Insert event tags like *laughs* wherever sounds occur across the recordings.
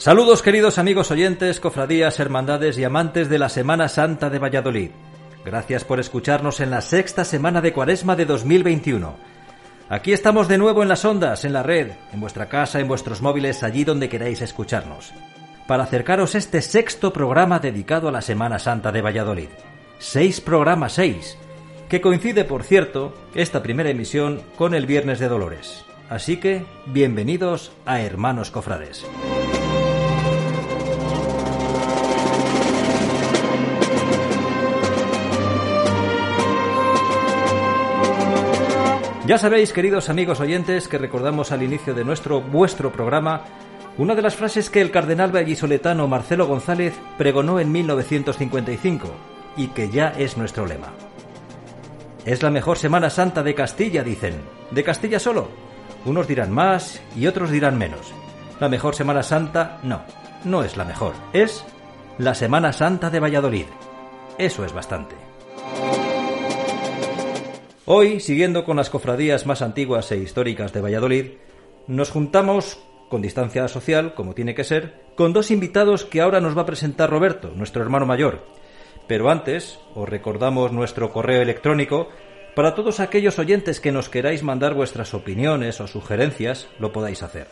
Saludos queridos amigos oyentes, cofradías, hermandades y amantes de la Semana Santa de Valladolid. Gracias por escucharnos en la sexta semana de Cuaresma de 2021. Aquí estamos de nuevo en las ondas, en la red, en vuestra casa, en vuestros móviles, allí donde queráis escucharnos, para acercaros este sexto programa dedicado a la Semana Santa de Valladolid. Seis programas seis, que coincide, por cierto, esta primera emisión con el Viernes de Dolores. Así que, bienvenidos a Hermanos Cofrades. Ya sabéis, queridos amigos oyentes, que recordamos al inicio de nuestro vuestro programa una de las frases que el cardenal vallisoletano Marcelo González pregonó en 1955 y que ya es nuestro lema. Es la mejor Semana Santa de Castilla, dicen. ¿De Castilla solo? Unos dirán más y otros dirán menos. La mejor Semana Santa, no, no es la mejor. Es la Semana Santa de Valladolid. Eso es bastante. Hoy, siguiendo con las cofradías más antiguas e históricas de Valladolid, nos juntamos, con distancia social, como tiene que ser, con dos invitados que ahora nos va a presentar Roberto, nuestro hermano mayor. Pero antes, os recordamos nuestro correo electrónico para todos aquellos oyentes que nos queráis mandar vuestras opiniones o sugerencias, lo podáis hacer.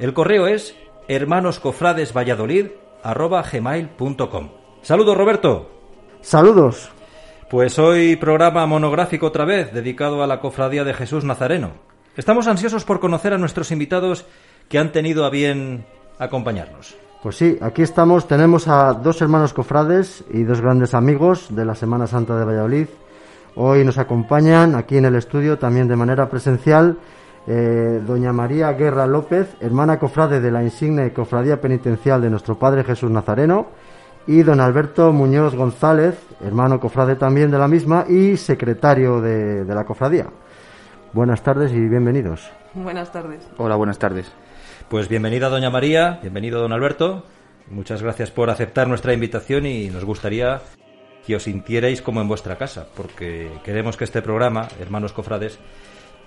El correo es hermanoscofradesvalladolid.com. Saludos, Roberto. Saludos. Pues hoy programa monográfico otra vez, dedicado a la Cofradía de Jesús Nazareno. Estamos ansiosos por conocer a nuestros invitados que han tenido a bien acompañarnos. Pues sí, aquí estamos, tenemos a dos hermanos cofrades y dos grandes amigos de la Semana Santa de Valladolid. Hoy nos acompañan aquí en el estudio también de manera presencial eh, doña María Guerra López, hermana cofrade de la insigne Cofradía Penitencial de nuestro Padre Jesús Nazareno, y don Alberto Muñoz González, hermano cofrade también de la misma y secretario de, la cofradía. Buenas tardes y bienvenidos. Buenas tardes. Hola, buenas tardes. Pues bienvenida doña María, bienvenido don Alberto. Muchas gracias por aceptar nuestra invitación y nos gustaría que os sintierais como en vuestra casa, porque queremos que este programa, Hermanos Cofrades,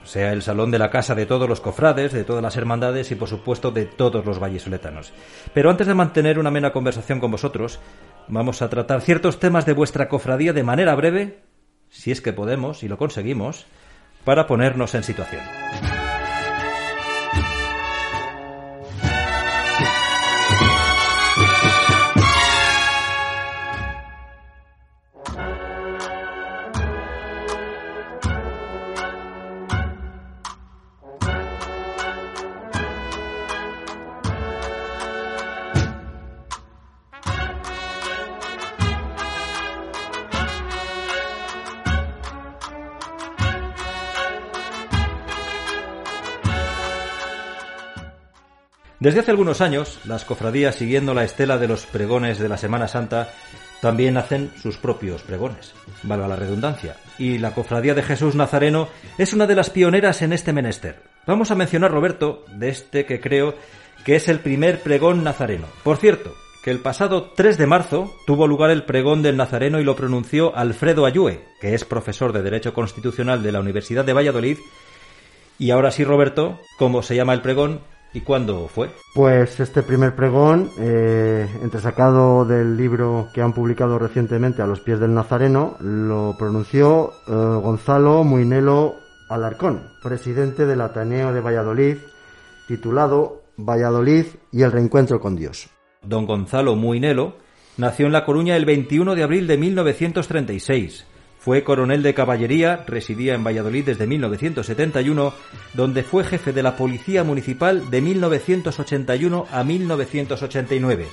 sea el salón de la casa de todos los cofrades, de todas las hermandades y por supuesto de todos los vallesoletanos. Pero antes de mantener una amena conversación con vosotros, vamos a tratar ciertos temas de vuestra cofradía de manera breve, si es que podemos y lo conseguimos, para ponernos en situación. Desde hace algunos años, las cofradías, siguiendo la estela de los pregones de la Semana Santa, también hacen sus propios pregones, valga la redundancia, y la Cofradía de Jesús Nazareno es una de las pioneras en este menester. Vamos a mencionar, Roberto, de este que creo que es el primer pregón nazareno. Por cierto, que el pasado 3 de marzo tuvo lugar el pregón del Nazareno y lo pronunció Alfredo Ayue, que es profesor de Derecho Constitucional de la Universidad de Valladolid. Y ahora sí, Roberto, ¿cómo se llama el pregón? ¿Y cuándo fue? Pues este primer pregón, eh, entresacado del libro que han publicado recientemente A los pies del Nazareno, lo pronunció eh, Gonzalo Muinelo Alarcón, presidente del Ateneo de Valladolid, titulado Valladolid y el reencuentro con Dios. Don Gonzalo Muinelo nació en La Coruña el 21 de abril de 1936 fue coronel de caballería, residía en Valladolid desde 1971, donde fue jefe de la Policía Municipal de 1981 a 1989.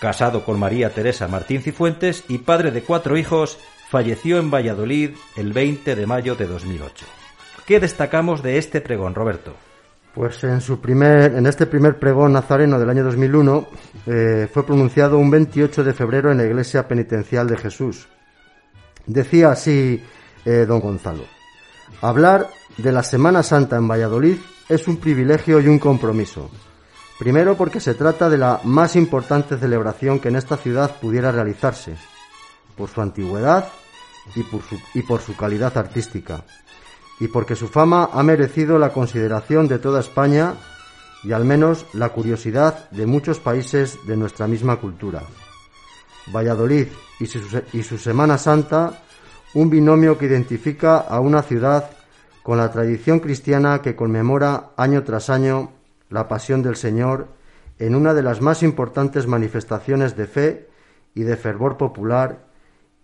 Casado con María Teresa Martín Cifuentes y padre de cuatro hijos, falleció en Valladolid el 20 de mayo de 2008. ¿Qué destacamos de este pregón, Roberto? Pues en, su primer, en este primer pregón nazareno del año 2001 eh, fue pronunciado un 28 de febrero en la Iglesia Penitencial de Jesús, Decía así eh, don Gonzalo, hablar de la Semana Santa en Valladolid es un privilegio y un compromiso. Primero porque se trata de la más importante celebración que en esta ciudad pudiera realizarse, por su antigüedad y por su, y por su calidad artística, y porque su fama ha merecido la consideración de toda España y al menos la curiosidad de muchos países de nuestra misma cultura. Valladolid y su, y su Semana Santa, un binomio que identifica a una ciudad con la tradición cristiana que conmemora año tras año la pasión del Señor en una de las más importantes manifestaciones de fe y de fervor popular,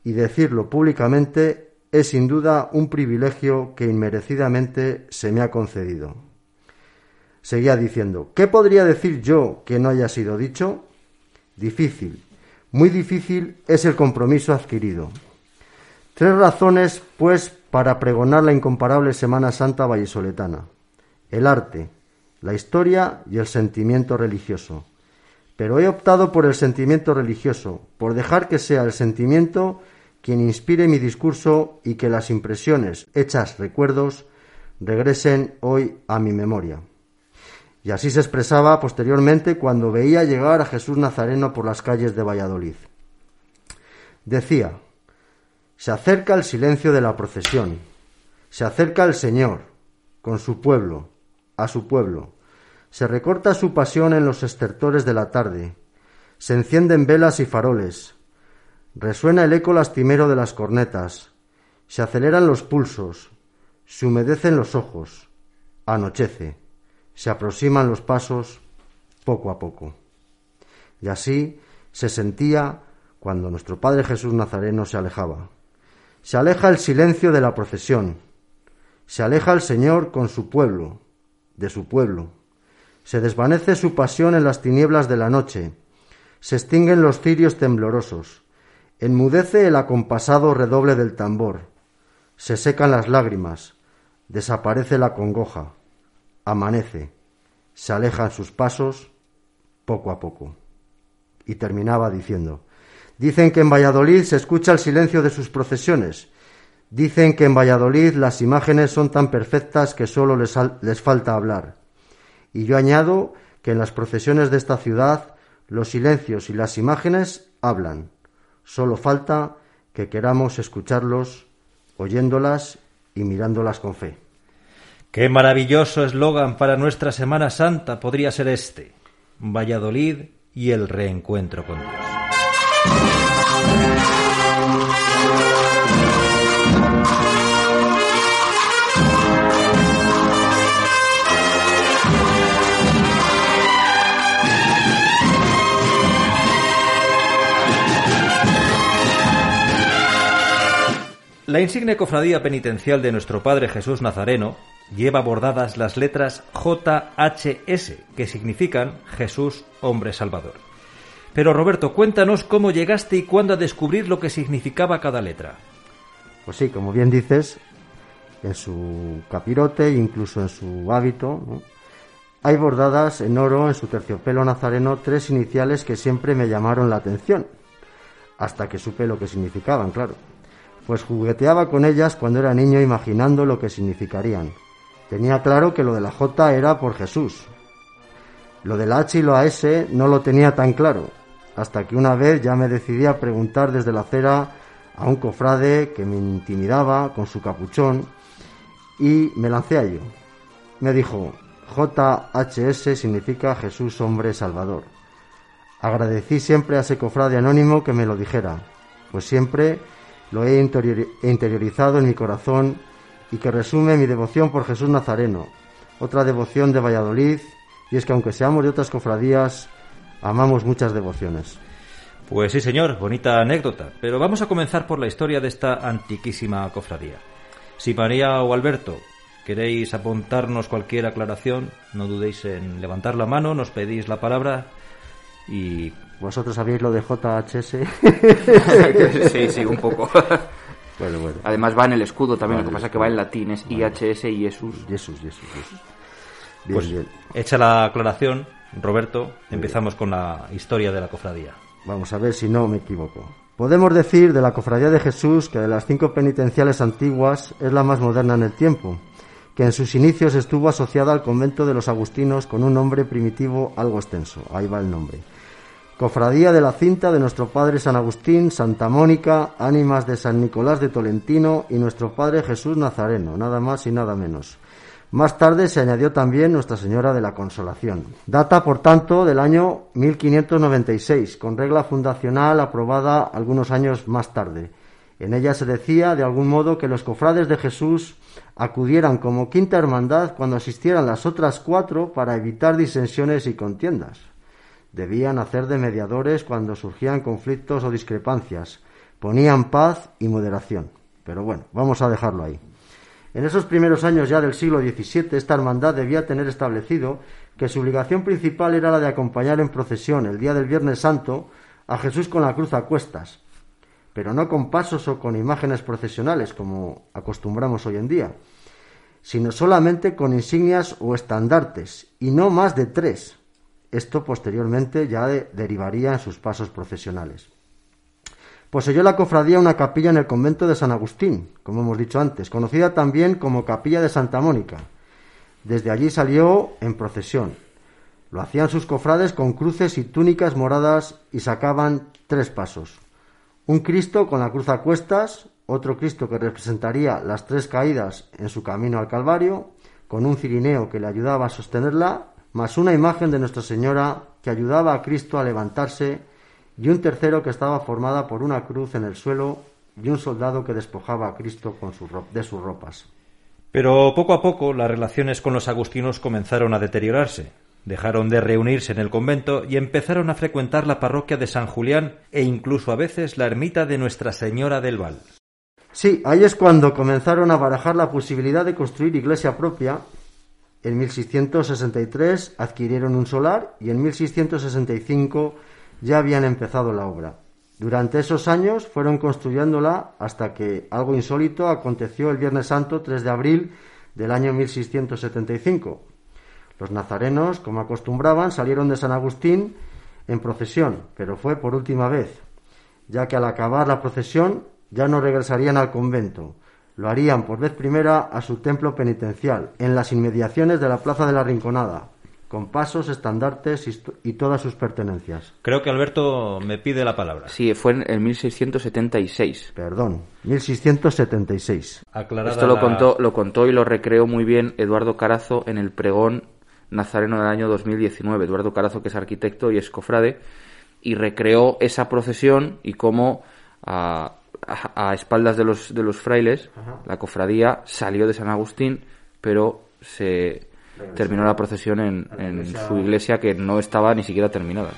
y decirlo públicamente es sin duda un privilegio que inmerecidamente se me ha concedido. Seguía diciendo, ¿qué podría decir yo que no haya sido dicho? Difícil, muy difícil es el compromiso adquirido. Tres razones, pues, para pregonar la incomparable Semana Santa vallisoletana. El arte, la historia y el sentimiento religioso. Pero he optado por el sentimiento religioso, por dejar que sea el sentimiento quien inspire mi discurso y que las impresiones, hechas recuerdos, regresen hoy a mi memoria. Y así se expresaba posteriormente cuando veía llegar a Jesús Nazareno por las calles de Valladolid. Decía, se acerca el silencio de la procesión, se acerca el Señor, con su pueblo, a su pueblo. Se recorta su pasión en los estertores de la tarde. Se encienden velas y faroles. Resuena el eco lastimero de las cornetas. Se aceleran los pulsos. Se humedecen los ojos. Anochece. Se aproximan los pasos poco a poco. Y así se sentía cuando nuestro Padre Jesús Nazareno se alejaba. Se aleja el silencio de la procesión. Se aleja el Señor con su pueblo de su pueblo. Se desvanece su pasión en las tinieblas de la noche. Se extinguen los cirios temblorosos. Enmudece el acompasado redoble del tambor. Se secan las lágrimas. Desaparece la congoja. Amanece. Se alejan sus pasos poco a poco. Y terminaba diciendo, Dicen que en Valladolid se escucha el silencio de sus procesiones Dicen que en Valladolid las imágenes son tan perfectas que solo les, les, falta hablar. Y yo añado que en las procesiones de esta ciudad los silencios y las imágenes hablan. Solo falta que queramos escucharlos, oyéndolas y mirándolas con fe. Qué maravilloso eslogan para nuestra Semana Santa podría ser este. Valladolid y el reencuentro con Dios. La insigne cofradía penitencial de nuestro Padre Jesús Nazareno lleva bordadas las letras JHS, que significan Jesús Hombre Salvador. Pero Roberto, cuéntanos cómo llegaste y cuándo a descubrir lo que significaba cada letra. Pues sí, como bien dices, en su capirote, incluso en su hábito, hay bordadas en oro en su terciopelo nazareno tres iniciales que siempre me llamaron la atención, hasta que supe lo que significaban, claro pues jugueteaba con ellas cuando era niño imaginando lo que significarían. Tenía claro que lo de la J era por Jesús. Lo de la H y la S no lo tenía tan claro, hasta que una vez ya me decidí a preguntar desde la acera a un cofrade que me intimidaba con su capuchón y me lancé a ello. Me dijo, JHS significa Jesús hombre salvador. Agradecí siempre a ese cofrade anónimo que me lo dijera, pues siempre lo he interiorizado en mi corazón y que resume mi devoción por Jesús Nazareno, otra devoción de Valladolid, y es que aunque seamos de otras cofradías, amamos muchas devociones. Pues sí, señor, bonita anécdota, pero vamos a comenzar por la historia de esta antiquísima cofradía. Si María o Alberto queréis apuntarnos cualquier aclaración, no dudéis en levantar la mano, nos pedís la palabra y vosotros sabéis lo de JHS. *laughs* sí, sí, un poco. Bueno, bueno. Además va en el escudo también, lo que pasa es que va en latín, es IHS y Jesús. Jesús, Jesús, Jesús. Bien, pues, bien. Hecha la aclaración, Roberto, empezamos con la historia de la cofradía. Vamos a ver si no me equivoco. Podemos decir de la cofradía de Jesús que de las cinco penitenciales antiguas es la más moderna en el tiempo, que en sus inicios estuvo asociada al convento de los agustinos con un nombre primitivo algo extenso. Ahí va el nombre. Cofradía de la Cinta de nuestro Padre San Agustín, Santa Mónica, Ánimas de San Nicolás de Tolentino y nuestro Padre Jesús Nazareno, nada más y nada menos. Más tarde se añadió también Nuestra Señora de la Consolación. Data, por tanto, del año 1596, con regla fundacional aprobada algunos años más tarde. En ella se decía, de algún modo, que los cofrades de Jesús acudieran como quinta hermandad cuando asistieran las otras cuatro para evitar disensiones y contiendas. Debían hacer de mediadores cuando surgían conflictos o discrepancias. Ponían paz y moderación. Pero bueno, vamos a dejarlo ahí. En esos primeros años ya del siglo XVII, esta hermandad debía tener establecido que su obligación principal era la de acompañar en procesión el día del Viernes Santo a Jesús con la cruz a cuestas, pero no con pasos o con imágenes procesionales como acostumbramos hoy en día, sino solamente con insignias o estandartes, y no más de tres. Esto posteriormente ya derivaría en sus pasos procesionales. Poseyó la cofradía una capilla en el convento de San Agustín, como hemos dicho antes, conocida también como Capilla de Santa Mónica. Desde allí salió en procesión. Lo hacían sus cofrades con cruces y túnicas moradas y sacaban tres pasos un Cristo con la cruz a cuestas, otro Cristo que representaría las tres caídas en su camino al Calvario, con un cirineo que le ayudaba a sostenerla, más una imagen de Nuestra Señora que ayudaba a Cristo a levantarse, y un tercero que estaba formada por una cruz en el suelo y un soldado que despojaba a Cristo con de sus ropas. Pero poco a poco las relaciones con los agustinos comenzaron a deteriorarse. Dejaron de reunirse en el convento y empezaron a frecuentar la parroquia de San Julián e incluso a veces la ermita de Nuestra Señora del Val. Sí, ahí es cuando comenzaron a barajar la posibilidad de construir iglesia propia. En 1663 adquirieron un solar y en 1665 ya habían empezado la obra. Durante esos años fueron construyéndola hasta que algo insólito aconteció el Viernes Santo 3 de abril del año 1675 los nazarenos, como acostumbraban, salieron de San Agustín en procesión, pero fue por última vez, ya que al acabar la procesión ya no regresarían al convento. Lo harían por vez primera a su templo penitencial, en las inmediaciones de la Plaza de la Rinconada, con pasos, estandartes y, todas sus pertenencias. Creo que Alberto me pide la palabra. Sí, fue en 1676. Perdón, 1676. Esto lo, contó, lo contó y lo recreó muy bien Eduardo Carazo en el pregón nazareno del año 2019. Eduardo Carazo, que es arquitecto y es cofrade, y recreó esa procesión y cómo a, espaldas de los, de los frailes la cofradía salió de San Agustín, pero se terminó la procesión en, en su iglesia que no estaba ni siquiera terminada.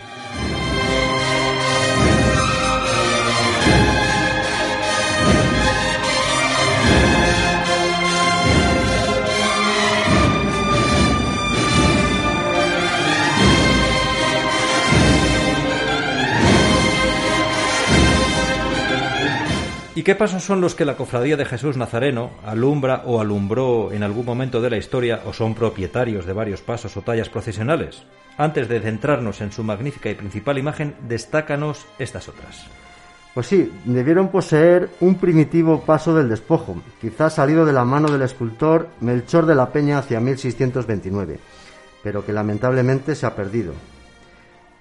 ¿Y qué pasos son los que la Cofradía de Jesús Nazareno alumbra o alumbró en algún momento de la historia o son propietarios de varios pasos o tallas procesionales? Antes de centrarnos en su magnífica y principal imagen, destácanos estas otras. Pues sí, debieron poseer un primitivo paso del despojo, quizás salido de la mano del escultor Melchor de la Peña hacia 1629, pero que lamentablemente se ha perdido.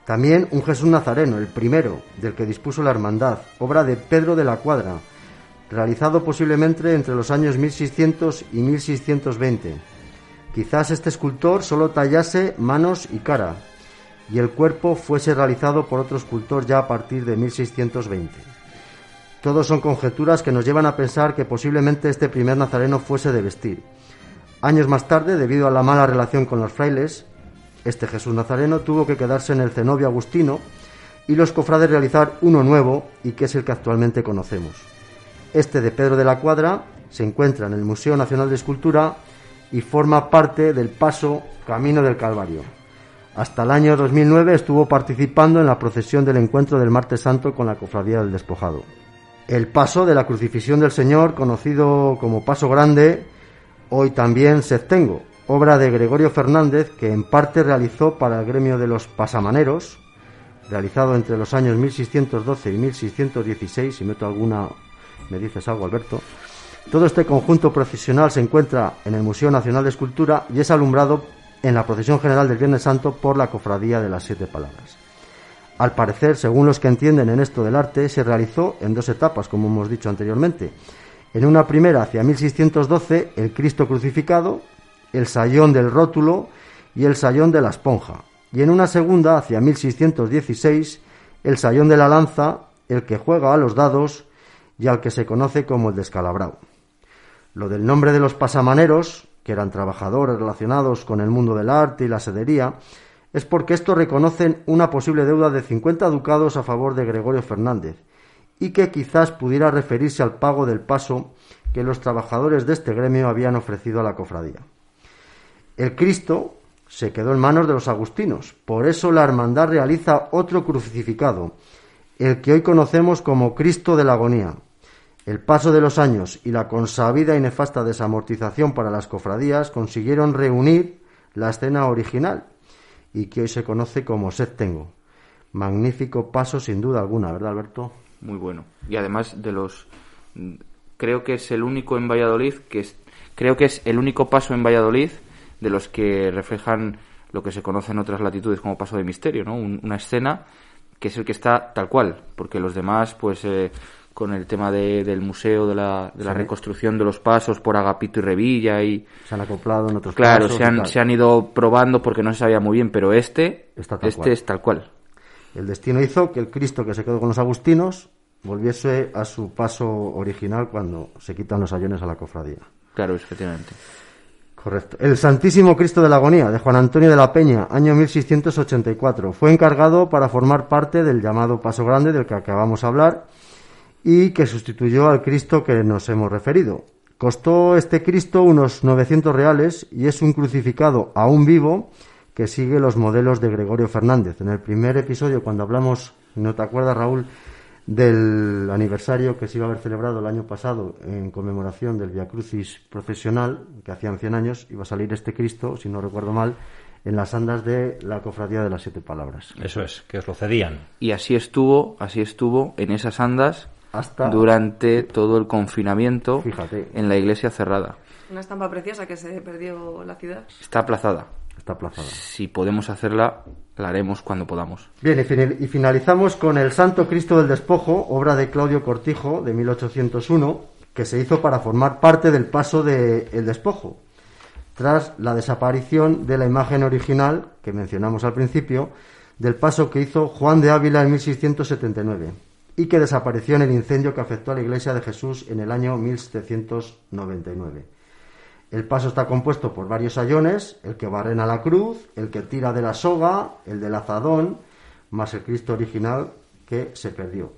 También un Jesús Nazareno, el primero, del que dispuso la hermandad, obra de Pedro de la Cuadra, realizado posiblemente entre los años 1600 y 1620. Quizás este escultor solo tallase manos y cara, y el cuerpo fuese realizado por otro escultor ya a partir de 1620. Todos son conjeturas que nos llevan a pensar que posiblemente este primer nazareno fuese de vestir. Años más tarde, debido a la mala relación con los frailes, este Jesús Nazareno tuvo que quedarse en el cenobio agustino y los cofrades realizar uno nuevo y que es el que actualmente conocemos. Este de Pedro de la Cuadra se encuentra en el Museo Nacional de Escultura y forma parte del paso Camino del Calvario. Hasta el año 2009 estuvo participando en la procesión del encuentro del Martes Santo con la Cofradía del Despojado. El paso de la crucifixión del Señor, conocido como Paso Grande, hoy también se tengo obra de Gregorio Fernández que en parte realizó para el gremio de los pasamaneros, realizado entre los años 1612 y 1616, si meto alguna, me dices algo Alberto, Todo este conjunto procesional se encuentra en el Museo Nacional de Escultura y es alumbrado en la procesión general del Viernes Santo por la Cofradía de las Siete Palabras. Al parecer, según los que entienden en esto del arte, se realizó en dos etapas, como hemos dicho anteriormente. En una primera, hacia 1612, el Cristo crucificado, el sayón del rótulo y el sayón de la esponja. Y en una segunda, hacia 1616, el sayón de la lanza, el que juega a los dados y al que se conoce como el descalabrado. Lo del nombre de los pasamaneros, que eran trabajadores relacionados con el mundo del arte y la sedería, es porque estos reconocen una posible deuda de 50 ducados a favor de Gregorio Fernández y que quizás pudiera referirse al pago del paso que los trabajadores de este gremio habían ofrecido a la cofradía. El Cristo se quedó en manos de los agustinos, por eso la hermandad realiza otro crucificado, el que hoy conocemos como Cristo de la Agonía, el paso de los años y la consabida y nefasta desamortización para las cofradías consiguieron reunir la escena original y que hoy se conoce como Sed Tengo. Magnífico paso sin duda alguna, ¿verdad Alberto? Muy bueno. Y además de los... Creo que es el único en Valladolid que es... Creo que es el único paso en Valladolid de los que reflejan lo que se conoce en otras latitudes como paso de misterio, ¿no? una escena que es el que está tal cual, porque los demás, pues, eh, con el tema del museo, de la, de la reconstrucción de los pasos por Agapito y Revilla y... Se han acoplado en otros Claro, se han, se han ido probando porque no se sabía muy bien, pero este, este es tal cual. El destino hizo que el Cristo que se quedó con los agustinos volviese a su paso original cuando se quitan los ayones a la cofradía. Claro, efectivamente. Correcto. El Santísimo Cristo de la Agonía, de Juan Antonio de la Peña, año 1684. Fue encargado para formar parte del llamado Paso Grande del que acabamos de hablar y que sustituyó al Cristo que nos hemos referido. Costó este Cristo unos 900 reales y es un crucificado aún vivo que sigue los modelos de Gregorio Fernández. En el primer episodio, cuando hablamos, ¿no te acuerdas, Raúl, del aniversario que se iba a haber celebrado el año pasado en conmemoración del Via Crucis profesional, que hacían 100 años, iba a salir este Cristo, si no recuerdo mal, en las andas de la Cofradía de las Siete Palabras. Eso es, que os lo cedían. Y así estuvo, así estuvo en esas andas durante todo el confinamiento en la iglesia cerrada. Una estampa preciosa que se perdió la ciudad. Está aplazada. Está aplazada. Si podemos hacerla, la haremos cuando podamos. Bien, y finalizamos con el Santo Cristo del Despojo, obra de Claudio Cortijo de 1801, que se hizo para formar parte del paso del El Despojo, tras la desaparición de la imagen original que mencionamos al principio, del paso que hizo Juan de Ávila en 1679 y que desapareció en el incendio que afectó a la iglesia de Jesús en el año 1799. El paso está compuesto por varios ayones, el que barrena la cruz, el que tira de la soga, el del azadón, más el Cristo original que se perdió.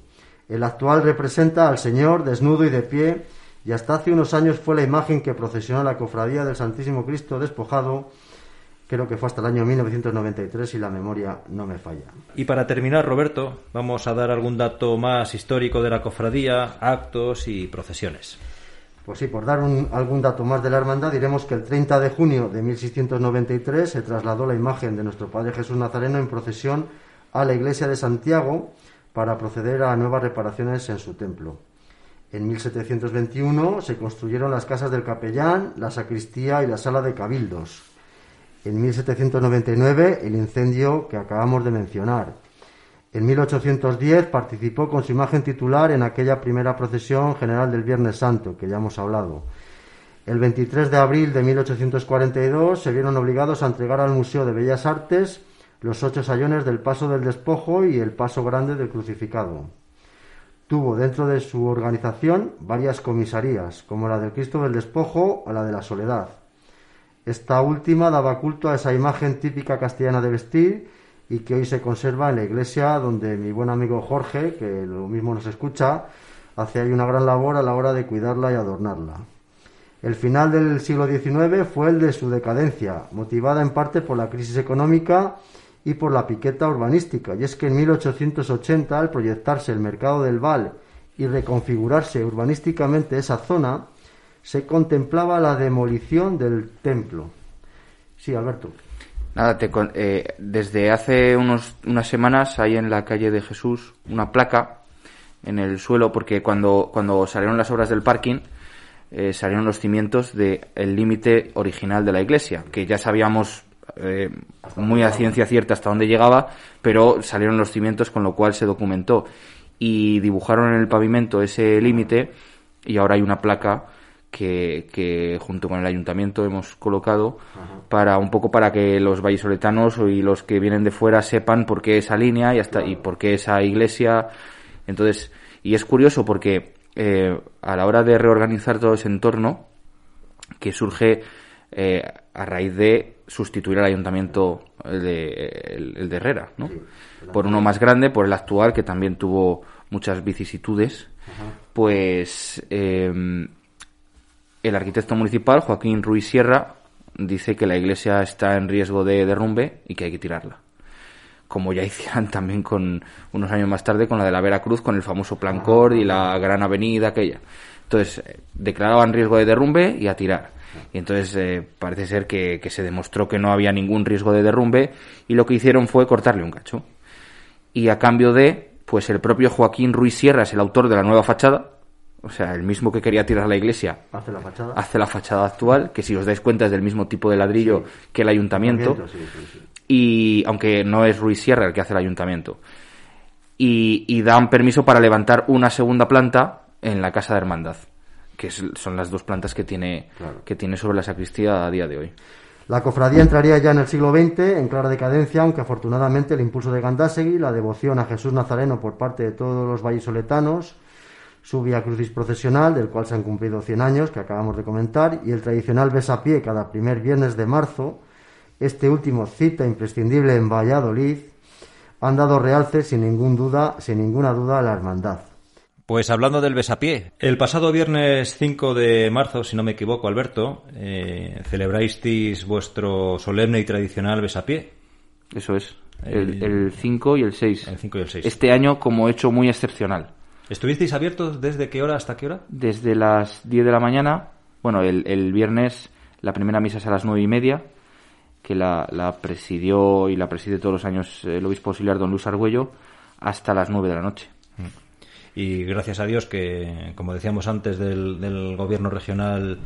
El actual representa al Señor desnudo y de pie, y hasta hace unos años fue la imagen que procesionó la cofradía del Santísimo Cristo despojado creo que fue hasta el año 1993 y la memoria no me falla. Y para terminar, Roberto, vamos a dar algún dato más histórico de la cofradía, actos y procesiones. Pues sí, por dar algún dato más de la hermandad, diremos que el 30 de junio de 1693 se trasladó la imagen de nuestro Padre Jesús Nazareno en procesión a la iglesia de Santiago para proceder a nuevas reparaciones en su templo. En 1721 se construyeron las casas del capellán, la sacristía y la sala de cabildos en 1799 el incendio que acabamos de mencionar. En 1810 participó con su imagen titular en aquella primera procesión general del Viernes Santo, que ya hemos hablado. El 23 de abril de 1842 se vieron obligados a entregar al Museo de Bellas Artes los ocho sayones del Paso del Despojo y el Paso Grande del Crucificado. Tuvo dentro de su organización varias comisarías, como la del Cristo del Despojo o la de la Soledad. Esta última daba culto a esa imagen típica castellana de vestir y que hoy se conserva en la iglesia donde mi buen amigo Jorge, que lo mismo nos escucha, hace ahí una gran labor a la hora de cuidarla y adornarla. El final del siglo XIX fue el de su decadencia, motivada en parte por la crisis económica y por la piqueta urbanística. Y es que en 1880, al proyectarse el mercado del Val y reconfigurarse urbanísticamente esa zona, se contemplaba la demolición del templo. Sí, Alberto. Eh, desde hace unos, unas semanas hay en la calle de Jesús una placa en el suelo porque cuando, cuando salieron las obras del parking eh, salieron los cimientos del límite original de la iglesia, que ya sabíamos eh, muy a ciencia cierta hasta dónde llegaba, pero salieron los cimientos con lo cual se documentó. Y dibujaron en el pavimento ese límite y ahora hay una placa que, que, junto con el ayuntamiento hemos colocado para un poco para que los vallisoletanos y los que vienen de fuera sepan por qué esa línea y hasta y por qué esa iglesia. Entonces y es curioso porque eh, a la hora de reorganizar todo ese entorno que surge eh, a raíz de sustituir al ayuntamiento el de, el, de Herrera, ¿no? por uno más grande, por el actual, que también tuvo muchas vicisitudes, pues eh, el arquitecto municipal, Joaquín Ruiz Sierra, dice que la iglesia está en riesgo de derrumbe y que hay que tirarla. Como ya *laughs* hicieron también con unos años más tarde con la de la Veracruz, con el famoso Plan Cor y la Gran Avenida aquella. Entonces, eh, declaraban riesgo de derrumbe y a tirar. Y entonces eh, parece ser que, que, se demostró que no había ningún riesgo de derrumbe y lo que hicieron fue cortarle un cacho. Y a cambio de, pues el propio Joaquín Ruiz Sierra es el autor de la nueva fachada, o sea, el mismo que quería tirar la iglesia hace la fachada, hace la fachada actual, que si os dais cuenta es del mismo tipo de ladrillo que el ayuntamiento. Sí, sí, sí. Y aunque no es Ruiz Sierra el que hace el ayuntamiento. Y, y dan permiso para levantar una segunda planta en la Casa de Hermandad, que es, son las dos plantas que tiene, Claro. que tiene sobre la sacristía a día de hoy. La cofradía entraría ya en el siglo XX en clara decadencia, aunque afortunadamente el impulso de Gandásegui, la devoción a Jesús Nazareno por parte de todos los vallisoletanos, su Via Crucis procesional, del cual se han cumplido 100 años, que acabamos de comentar, y el tradicional besapié cada primer viernes de marzo, este último cita imprescindible en Valladolid, han dado realce sin ningún duda, sin ninguna duda a la hermandad. Pues hablando del besapié, el pasado viernes 5 de marzo, si no me equivoco, Alberto, eh, celebrasteis vuestro solemne y tradicional besapié. Eso es. El- El, el 5 y el 6. El 5 y el 6. Este año como hecho muy excepcional. ¿Estuvisteis abiertos desde qué hora hasta qué hora? Desde las 10 de la mañana, bueno, el, el viernes la primera misa es a las nueve y media, que la, la presidió y la preside todos los años el obispo auxiliar don Luis Argüello, hasta las 9 de la noche. Y gracias a Dios que, como decíamos antes del, del gobierno regional,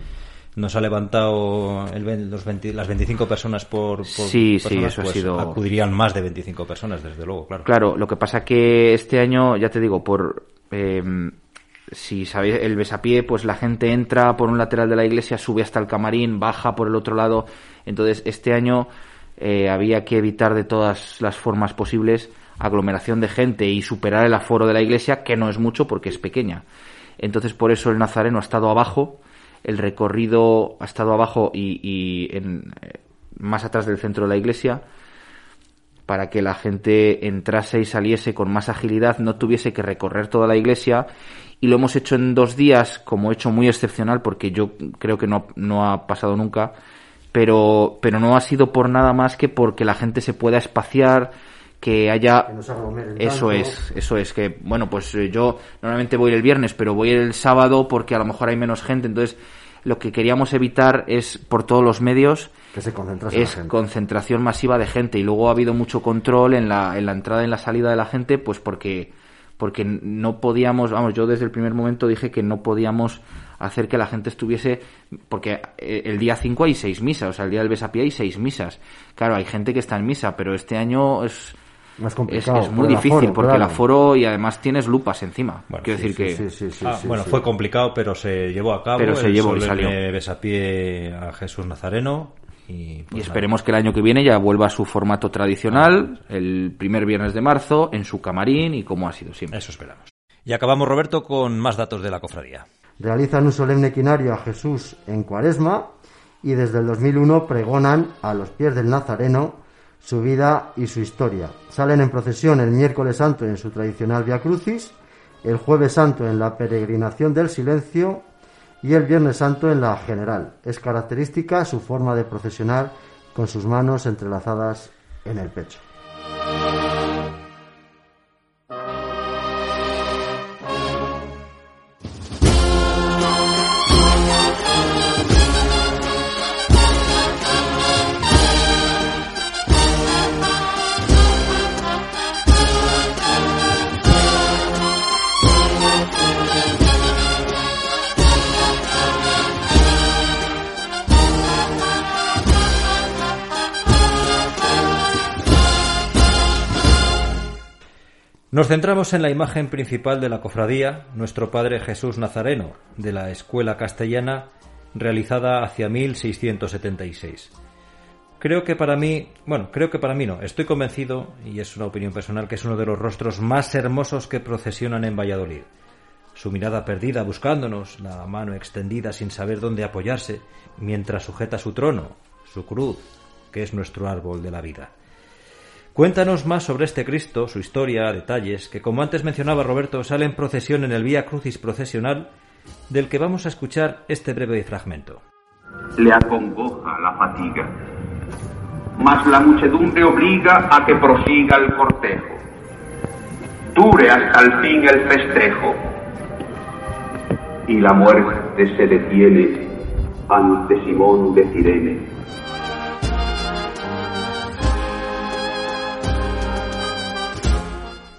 nos ha levantado el los 20 las 25 personas por, por Sí, sí, eso ha pues sido- acudirían más de 25 personas, desde luego, claro. Claro, lo que pasa que este año, ya te digo, por eh, si sabéis el besapié, pues la gente entra por un lateral de la iglesia, sube hasta el camarín, baja por el otro lado. Entonces, este año eh, había que evitar de todas las formas posibles aglomeración de gente y superar el aforo de la iglesia, que no es mucho porque es pequeña. Entonces, por eso el nazareno ha estado abajo, el recorrido ha estado abajo y, y en, eh, más atrás del centro de la iglesia para que la gente entrase y saliese con más agilidad, no tuviese que recorrer toda la iglesia. Y lo hemos hecho en dos días, como hecho muy excepcional, porque yo creo que no, no ha pasado nunca, pero, pero no ha sido por nada más que porque la gente se pueda espaciar, que haya... Que Eso tanto. es, eso es, que bueno, pues eh, yo normalmente voy el viernes, pero voy el sábado porque a lo mejor hay menos gente, entonces lo que queríamos evitar es por todos los medios Que se concentrase la es gente. concentración masiva de gente y luego ha habido mucho control en la, en la entrada y en la salida de la gente pues porque porque no podíamos vamos yo desde el primer momento dije que no podíamos hacer que la gente estuviese porque eh, el día 5 hay seis misas o sea el día del besapié hay seis misas claro hay gente que está en misa pero este año es Más es, complicado. es muy difícil aforo, porque el aforo y además tienes lupas encima Bueno, quiero Sí, decir que sí, sí, sí, Ah, sí, bueno, sí. fue complicado, pero se llevó a cabo. Pero se llevó y salió. besapié a Jesús Nazareno. Y, Y pues esperemos que el año que viene ya vuelva a su formato tradicional, el primer viernes de marzo, en su camarín y como ha sido siempre. Eso esperamos. Y acabamos, Roberto, con más datos de la cofradía. Realizan un solemne quinario a Jesús en Cuaresma y desde el 2001 pregonan a los pies del Nazareno su vida y su historia. Salen en procesión el miércoles santo en su tradicional Via Crucis, el jueves santo en la peregrinación del silencio y el viernes santo en la general. Es característica su forma de procesionar con sus manos entrelazadas en el pecho. Centramos en la imagen principal de la cofradía, nuestro Padre Jesús Nazareno, de la Escuela Castellana, realizada hacia 1676. Creo que para mí, bueno, creo que para mí no, estoy convencido, y es una opinión personal, que es uno de los rostros más hermosos que procesionan en Valladolid. Su mirada perdida buscándonos, la mano extendida sin saber dónde apoyarse, mientras sujeta su trono, su cruz, que es nuestro árbol de la vida. Cuéntanos más sobre este Cristo, su historia, detalles, que como antes mencionaba Roberto, sale en procesión en el Vía Crucis procesional, del que vamos a escuchar este breve fragmento. Le acongoja la fatiga, mas la muchedumbre obliga a que prosiga el cortejo. Dure hasta el fin el festejo, y la muerte se detiene ante Simón de Cirene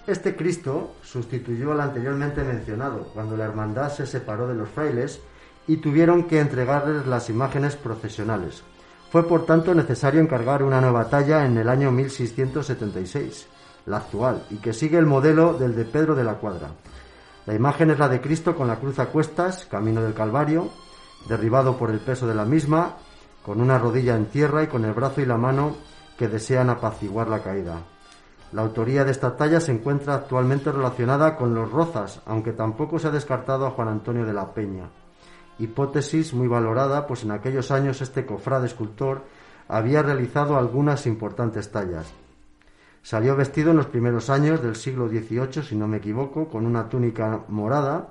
Este Cristo sustituyó al anteriormente mencionado, cuando la hermandad se separó de los frailes y tuvieron que entregarles las imágenes procesionales. Fue por tanto necesario encargar una nueva talla en el año 1676, la actual, y que sigue el modelo del de Pedro de la Cuadra. La imagen es la de Cristo con la cruz a cuestas, camino del Calvario, derribado por el peso de la misma, con una rodilla en tierra y con el brazo y la mano que desean apaciguar la caída. La autoría de esta talla se encuentra actualmente relacionada con los Rozas, aunque tampoco se ha descartado a Juan Antonio de la Peña. Hipótesis muy valorada, pues en aquellos años este cofrade escultor había realizado algunas importantes tallas. Salió vestido en los primeros años del siglo XVIII, si no me equivoco, con una túnica morada,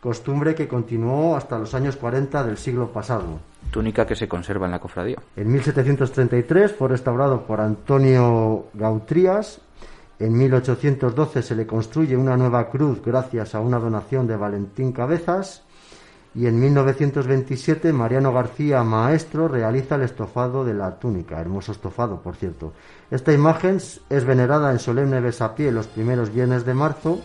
costumbre que continuó hasta los años 40 del siglo pasado. Túnica que se conserva en la cofradía. En 1733 fue restaurado por Antonio Gautrías en 1812 se le construye una nueva cruz gracias a una donación de Valentín Cabezas y en 1927 Mariano García Maestro realiza el estofado de la túnica, hermoso estofado, por cierto. Esta imagen es venerada en solemne besapié los primeros viernes de marzo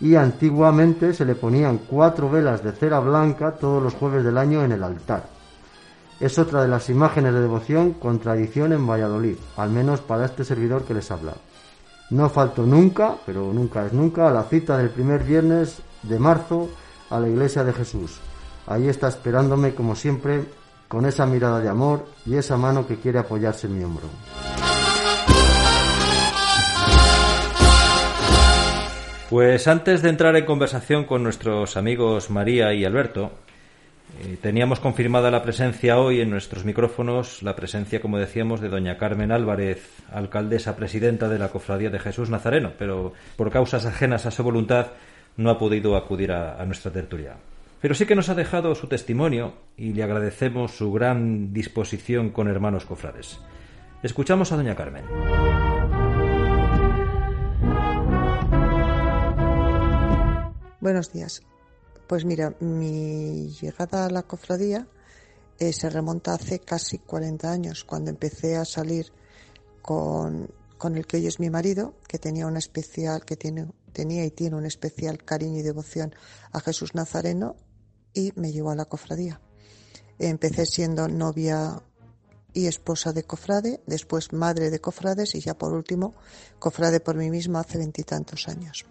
y antiguamente se le ponían cuatro velas de cera blanca todos los jueves del año en el altar. Es otra de las imágenes de devoción con tradición en Valladolid, al menos para este servidor que les habla. No falto nunca, pero nunca es nunca, a la cita del primer viernes de marzo a la iglesia de Jesús. Ahí está esperándome, como siempre, con esa mirada de amor y esa mano que quiere apoyarse en mi hombro. Pues antes de entrar en conversación con nuestros amigos María y Alberto, eh, teníamos confirmada la presencia hoy en nuestros micrófonos, la presencia, como decíamos, de doña Carmen Álvarez, alcaldesa presidenta de la Cofradía de Jesús Nazareno, pero por causas ajenas a su voluntad no ha podido acudir a, a nuestra tertulia. Pero sí que nos ha dejado su testimonio y le agradecemos su gran disposición con hermanos cofrades. Escuchamos a doña Carmen. Buenos días. Pues mira, mi llegada a la cofradía eh, se remonta hace casi 40 años, cuando empecé a salir con, con, el que hoy es mi marido, que tenía una especial, que tiene, tenía y tiene un especial cariño y devoción a Jesús Nazareno y me llevó a la cofradía. Empecé siendo novia y esposa de cofrade, después madre de cofrades y ya por último cofrade por mí misma hace veintitantos años.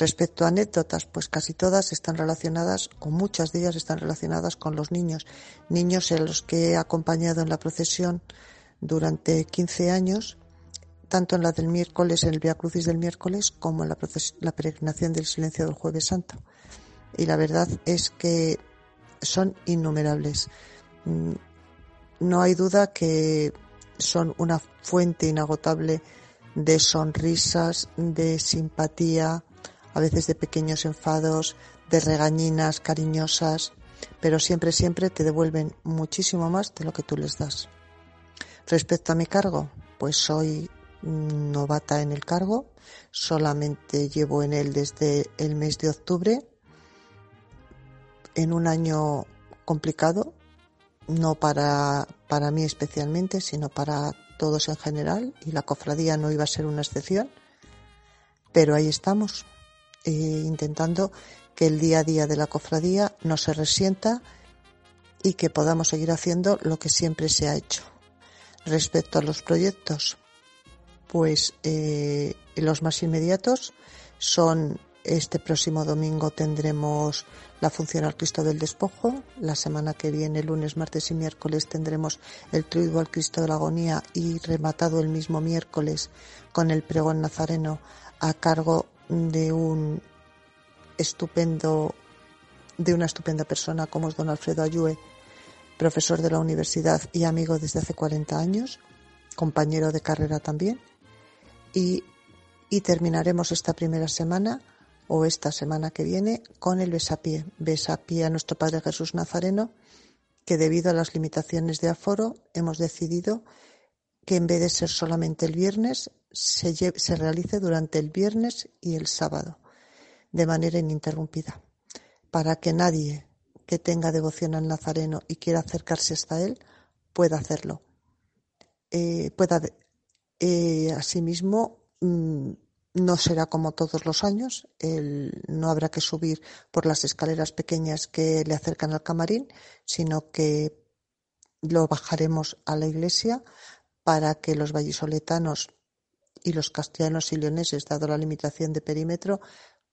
Respecto a anécdotas, pues casi todas están relacionadas, o muchas de ellas están relacionadas con los niños. Niños en los que he acompañado en la procesión durante 15 años, tanto en la del miércoles, en el Via Crucis del miércoles, como en la, la peregrinación del silencio del Jueves Santo. Y la verdad es que son innumerables. Mm, no hay duda que son una fuente inagotable de sonrisas, de simpatía, a veces de pequeños enfados, de regañinas cariñosas, pero siempre, siempre te devuelven muchísimo más de lo que tú les das. Respecto a mi cargo, pues soy novata en el cargo, solamente llevo en él desde el mes de octubre, en un año complicado, no para, para mí especialmente, sino para todos en general, y la cofradía no iba a ser una excepción, pero ahí estamos, eh, intentando que el día a día de la cofradía no se resienta y que podamos seguir haciendo lo que siempre se ha hecho. Respecto a los proyectos, Pues eh, los más inmediatos son este próximo domingo tendremos la función al Cristo del Despojo. La semana que viene, lunes, martes y miércoles, tendremos el triduo al Cristo de la Agonía y rematado el mismo miércoles con el pregón nazareno a cargo de un estupendo, de una estupenda persona como es don Alfredo Ayue, profesor de la universidad y amigo desde hace 40 años, compañero de carrera también. Y, y terminaremos esta primera semana o esta semana que viene con el besapié. Besapié a nuestro Padre Jesús Nazareno, que debido a las limitaciones de aforo hemos decidido que en vez de ser solamente el viernes, se, realice durante el viernes y el sábado, de manera ininterrumpida, para que nadie que tenga devoción al Nazareno y quiera acercarse hasta él pueda hacerlo. Eh, pueda, eh, asimismo, mm, no será como todos los años, no habrá que subir por las escaleras pequeñas que le acercan al camarín, sino que lo bajaremos a la iglesia para que los vallisoletanos y los castellanos y leoneses, dado la limitación de perímetro,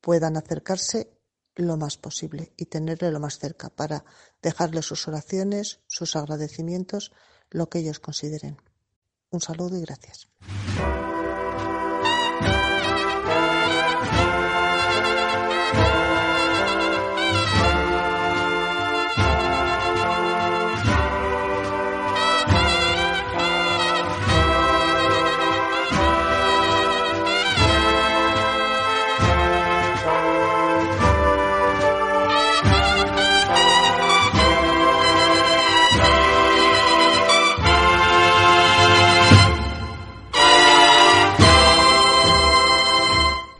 puedan acercarse lo más posible y tenerle lo más cerca para dejarle sus oraciones, sus agradecimientos, lo que ellos consideren. Un saludo y gracias.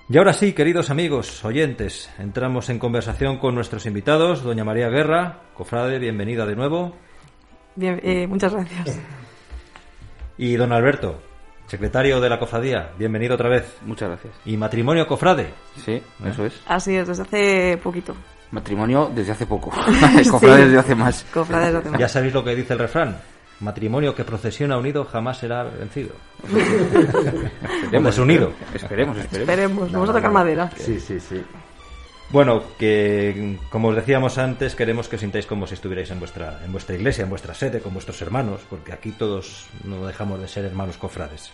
Y ahora sí, queridos amigos, oyentes, entramos en conversación con nuestros invitados. Doña María Guerra, cofrade, bienvenida de nuevo. Bien, eh, muchas gracias. Y don Alberto, secretario de la cofradía, bienvenido otra vez. Muchas gracias. Y matrimonio cofrade. Sí, eso es. Así es, desde hace poquito. Matrimonio desde hace poco. *laughs* *laughs* cofrade desde hace más. Cofrade desde hace más. Ya sabéis lo que dice el refrán. Matrimonio que procesiona unido jamás será vencido. *laughs* Esperemos, unido. Esperemos, esperemos. Esperemos, vamos a tocar madera. Sí, sí, sí. Bueno, que como os decíamos antes, queremos que os sintáis como si estuvierais en vuestra, en vuestra iglesia, en vuestra sede, con vuestros hermanos, porque aquí todos no dejamos de ser hermanos cofrades.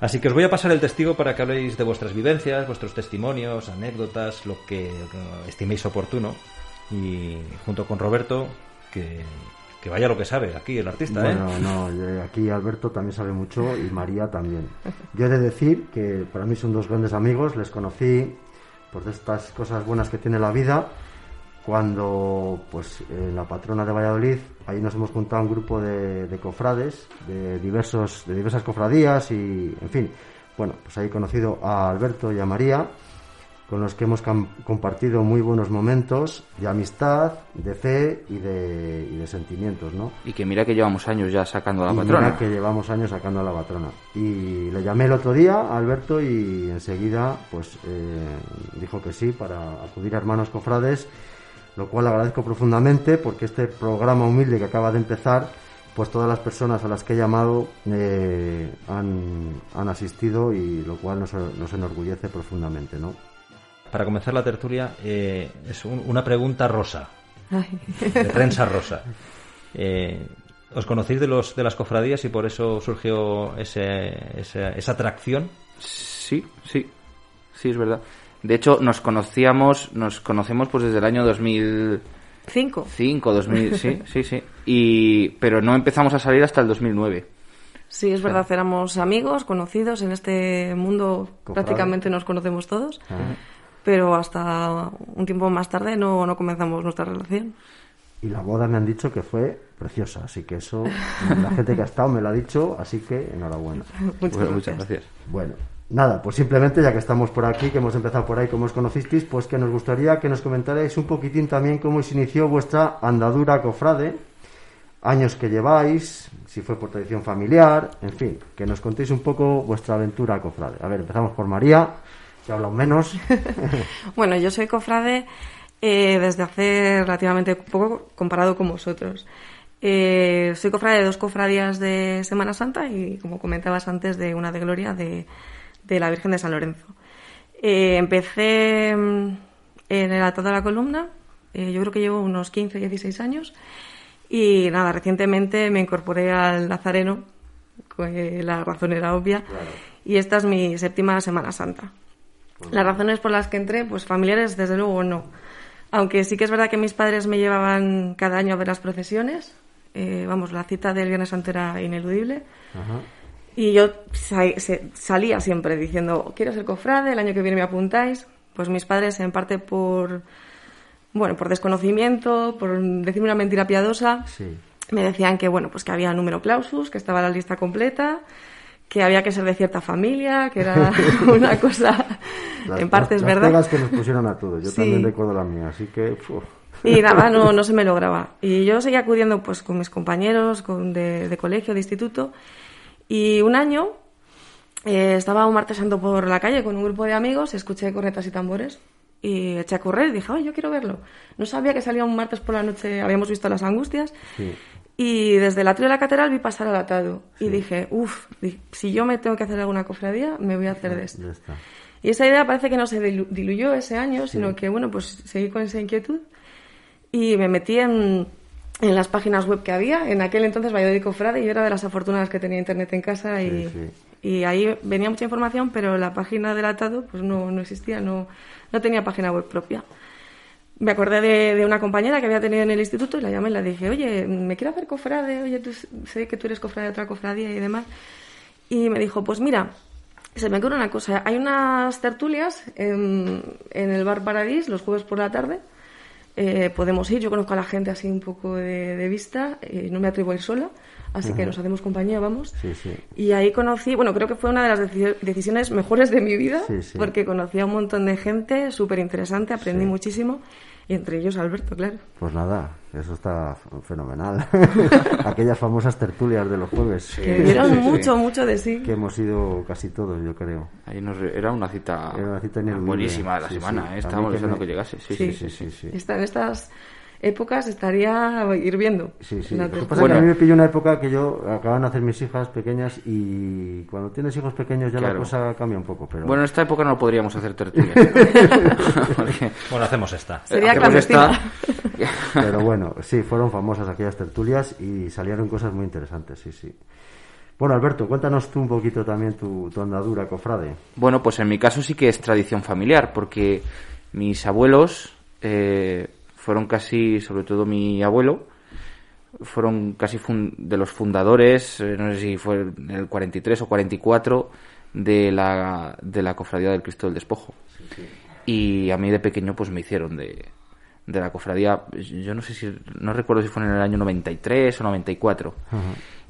Así que os voy a pasar el testigo para que habléis de vuestras vivencias, vuestros testimonios, anécdotas, lo que estiméis oportuno. Y junto con Roberto, que, que vaya lo que sabe aquí el artista, Bueno, ¿eh? no, yo- aquí Alberto también sabe mucho y María también. Yo he de decir que para mí son dos grandes amigos, les conocí pues de estas cosas buenas que tiene la vida cuando pues en la patrona de Valladolid ahí nos hemos juntado un grupo de, de cofrades de diversos de diversas cofradías y en fin bueno pues ahí he conocido a Alberto y a María con los que hemos compartido muy buenos momentos de amistad de fe y de, y de sentimientos no Y que mira que llevamos años ya sacando a la y patrona. mira que llevamos años sacando a la patrona. Y le llamé el otro día a Alberto y enseguida pues eh, dijo que sí para acudir a Hermanos Cofrades, lo cual agradezco profundamente porque este programa humilde que acaba de empezar, pues todas las personas a las que he llamado eh, han, han asistido y lo cual nos, nos enorgullece profundamente, ¿no? Para comenzar la tertulia, eh, es un- una pregunta rosa, Ay. de prensa rosa. Eh, ¿Os conocéis de, los, de las cofradías y por eso surgió ese, esa, esa atracción? Sí, sí, sí, es verdad. De hecho, nos conocíamos, nos conocemos pues desde el año 2005, Cinco. 2000, sí, sí, sí. Y, pero no empezamos a salir hasta el 2009. Sí, es verdad, éramos amigos, conocidos en este mundo, Cofrade. prácticamente nos conocemos todos, pero hasta un tiempo más tarde no, no comenzamos nuestra relación. Y la boda me han dicho que fue preciosa, así que eso la gente que ha estado me lo ha dicho, así que enhorabuena. *laughs* Muchas Bueno, muchas gracias. Bueno, nada, pues simplemente ya que estamos por aquí, que hemos empezado por ahí, como os conocisteis, pues que nos gustaría que nos comentarais un poquitín también cómo se inició vuestra andadura cofrade, años que lleváis, si fue por tradición familiar, en fin, que nos contéis un poco vuestra aventura cofrade. A ver, empezamos por María, que ha hablado menos. *laughs* Bueno, yo soy cofrade eh, desde hace relativamente poco comparado con vosotros. Eh, soy cofrade de dos cofradías de Semana Santa y, como comentabas antes, de una de Gloria de, de la Virgen de San Lorenzo. Eh, empecé mm, en el atado de la columna, eh, yo creo que llevo unos 15, 16 años, y nada, recientemente me incorporé al Nazareno, la razón era obvia, y esta es mi séptima Semana Santa. Las razones por las que entré, pues familiares, desde luego no. Aunque sí que es verdad que mis padres me llevaban cada año a ver las procesiones. Eh, vamos, la cita del Viernes Santo era ineludible. Y yo salía siempre diciendo, quiero ser cofrade, el año que viene me apuntáis. Pues mis padres, en parte por, bueno, por desconocimiento, por decirme una mentira piadosa, Sí. me decían que, bueno, pues que había número clausus, que estaba la lista completa, que había que ser de cierta familia, que era *laughs* una cosa, Las- en parte las- es las verdad. pegas que nos pusieron a todos. Yo Sí. también recuerdo la mía, así que... uf. Y nada, no, no se me *laughs* lograba. Y yo seguía acudiendo pues con mis compañeros con, de, de colegio, de instituto. Y un año eh, estaba un martes santo por la calle con un grupo de amigos, escuché cornetas y tambores y eché a correr y dije, ay, yo quiero verlo. No sabía que salía un martes por la noche, habíamos visto las angustias. Sí. Y desde el atrio de la catedral vi pasar al atado. Y dije, uff, si yo me tengo que hacer alguna cofradía, me voy a hacer de esto. Y esa idea parece que no se dilu- diluyó ese año, sino que, bueno, pues seguí con esa inquietud y me metí en, en las páginas web que había. En aquel entonces Valladolid Cofrade y yo era de las afortunadas que tenía internet en casa y, Sí, y ahí venía mucha información, pero la página del atado pues no, no existía, no, no tenía página web propia. Me acordé de, de una compañera que había tenido en el instituto y la llamé y le dije, oye, me quiero hacer cofrade, oye, sé que tú eres cofrade de otra cofradía y demás. Y me dijo, pues mira, se me ocurre una cosa. Hay unas tertulias en, el Bar Paradis los jueves por la tarde. Eh, podemos ir, yo conozco a la gente así un poco de, de vista, eh, no me atrevo a ir sola, así que nos hacemos compañía, vamos. Sí, sí. Y ahí conocí, bueno, creo que fue una de las deci- decisiones mejores de mi vida, Sí, sí. porque conocí a un montón de gente súper interesante, aprendí muchísimo, y entre ellos Alberto, claro. Pues nada, eso está fenomenal. *laughs* Aquellas famosas tertulias de los jueves Que que, dieron sí, sí. mucho, mucho de sí. que hemos ido casi todos, yo creo. Ahí nos re- era una cita, Era una cita buenísima de la Sí, semana, sí. ¿eh? A estábamos que deseando me- que llegase. Sí, Sí. sí, sí. Sí, sí. Esta- en estas épocas estaría hirviendo. Sí, sí. Lo que pasa que a mí me pilló una época que yo acaban de hacer mis hijas pequeñas y cuando tienes hijos pequeños ya la cosa cambia un poco. Pero Bueno, en esta época no podríamos hacer tertulias. *laughs* Bueno, hacemos esta. Sería hacemos esta- Pero bueno, sí, fueron famosas aquellas tertulias y salieron cosas muy interesantes, sí, sí. Bueno, Alberto, cuéntanos tú un poquito también tu, tu andadura, cofrade. Bueno, pues en mi caso sí que es tradición familiar, porque mis abuelos eh, fueron casi, sobre todo mi abuelo, fueron casi fun- de los fundadores, eh, no sé si fue en el 43 o 44, de la, de la Cofradía del Cristo del Despojo. Y a mí de pequeño pues me hicieron de, de la cofradía, yo no sé si, no recuerdo si fue en el año 93 o 94.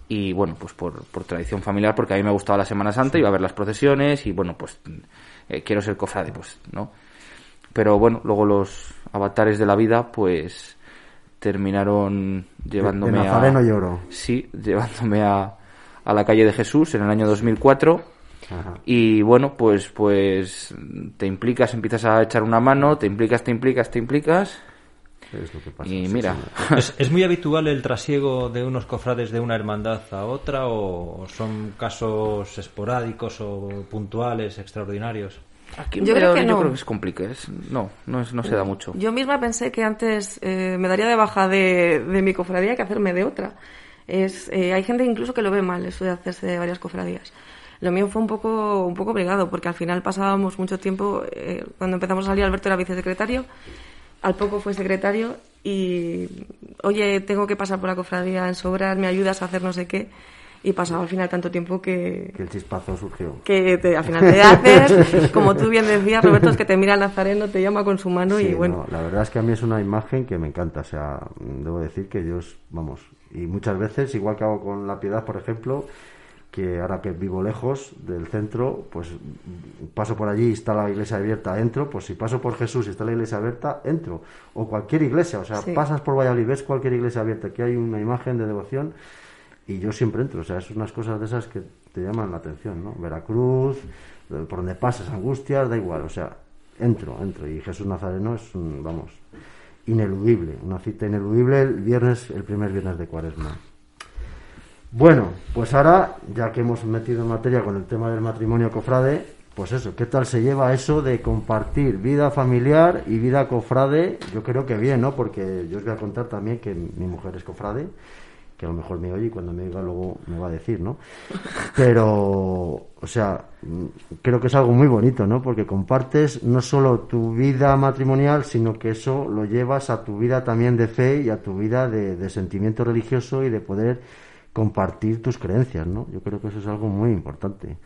Y bueno, pues por, por tradición familiar, porque a mí me gustaba la Semana Santa, iba a ver las procesiones y bueno, pues eh, quiero ser cofrade, pues, ¿no? Pero bueno, luego los avatares de la vida, pues terminaron llevándome de Nazareno a... lloro. Sí, llevándome a, a la calle de Jesús en el año 2004. Ajá. Y bueno, pues, pues te implicas, empiezas a echar una mano, te implicas, te implicas, te implicas. Es lo que pasa. Y sí, mira, señor. *laughs* ¿Es, es muy habitual el trasiego de unos cofrades de una hermandad a otra o son casos esporádicos o puntuales, extraordinarios? Aquí Yo creo que no. yo creo que es complicado. no, no, es- no se da mucho. Yo misma pensé que antes eh, me daría de baja de, de mi cofradía que hacerme de otra. Es, eh, hay gente incluso que lo ve mal, eso de hacerse de varias cofradías. Lo mío fue un poco, un poco obligado, porque al final pasábamos mucho tiempo, eh, cuando empezamos a salir Alberto era vicesecretario, al poco fue secretario y, oye, tengo que pasar por la cofradía en sobras, me ayudas a hacer no sé qué, y pasaba al final tanto tiempo que, Que el chispazo surgió. que te- al final te haces, como tú bien decías, Roberto, es que te mira el nazareno, te llama con su mano y bueno. no, la verdad es que a mí es una imagen que me encanta. O sea, debo decir que yo, es- vamos, y muchas veces, igual que hago con la piedad, por ejemplo, que ahora que vivo lejos del centro, pues paso por allí y está la iglesia abierta, entro, pues si paso por Jesús y está la iglesia abierta, entro. O cualquier iglesia, o sea, Sí. pasas por Valladolid, ves cualquier iglesia abierta, que hay una imagen de devoción y yo siempre entro. O sea, es unas cosas de esas que te llaman la atención, ¿no? Veracruz, eh, por donde pases, Angustias, da igual, o sea, entro, entro. Y Jesús Nazareno es un, vamos. ineludible, una cita ineludible el viernes, el primer viernes de Cuaresma. Bueno, pues ahora, ya que hemos metido en materia con el tema del matrimonio cofrade, pues eso, ¿qué tal se lleva eso de compartir vida familiar y vida cofrade? Yo creo que bien, ¿no? Porque yo os voy a contar también que mi mujer es cofrade, que a lo mejor me oye y cuando me oiga luego me va a decir, ¿no? Pero, o sea, creo que es algo muy bonito, ¿no? Porque compartes no solo tu vida matrimonial, sino que eso lo llevas a tu vida también de fe y a tu vida de, sentimiento religioso y de poder compartir tus creencias, ¿no? Yo creo que eso es algo muy importante.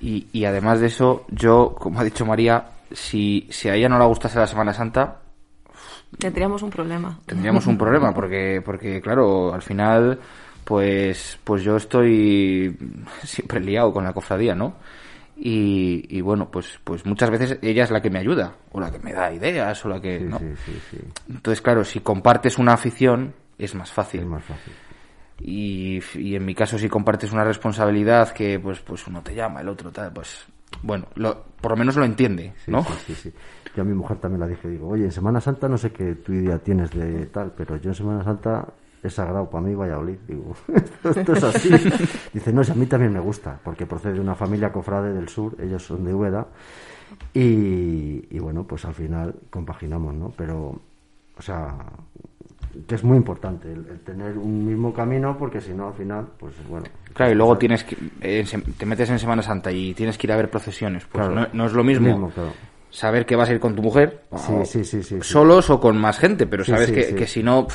Y, y además de eso, yo, como ha dicho María, si, si a ella no le gustase la Semana Santa, Tendríamos un problema. tendríamos un problema, porque, porque claro, al final, pues, pues yo estoy siempre liado con la cofradía, ¿no? Y, y bueno, pues, pues muchas veces ella es la que me ayuda, o la que me da ideas, o la que, Sí, ¿no? sí, sí, sí. Entonces, claro, si compartes una afición, es más fácil. Es más fácil. Y, y en mi caso, si compartes una responsabilidad que, pues, pues uno te llama, el otro tal, pues, bueno, lo, por lo menos lo entiende, Sí, ¿no? sí, sí, sí. Yo a mi mujer también la dije, digo, oye, en Semana Santa no sé qué tu idea tienes de tal, pero yo en Semana Santa es sagrado para mí Valladolid. Digo, *laughs* esto es así. *laughs* Dice, no, si a mí también me gusta, porque procede de una familia cofrade del sur, ellos son de Úbeda, y, y bueno, pues al final compaginamos, ¿no? Pero, o sea, que es muy importante el, el tener un mismo camino, porque si no, al final, pues bueno. Claro, y luego tienes que, eh, te metes en Semana Santa y tienes que ir a ver procesiones. Pues Claro. no, no es lo mismo, Mismo, claro. saber que vas a ir con tu mujer, Sí, o sí, sí, solos o con más gente, pero sabes que, que si no,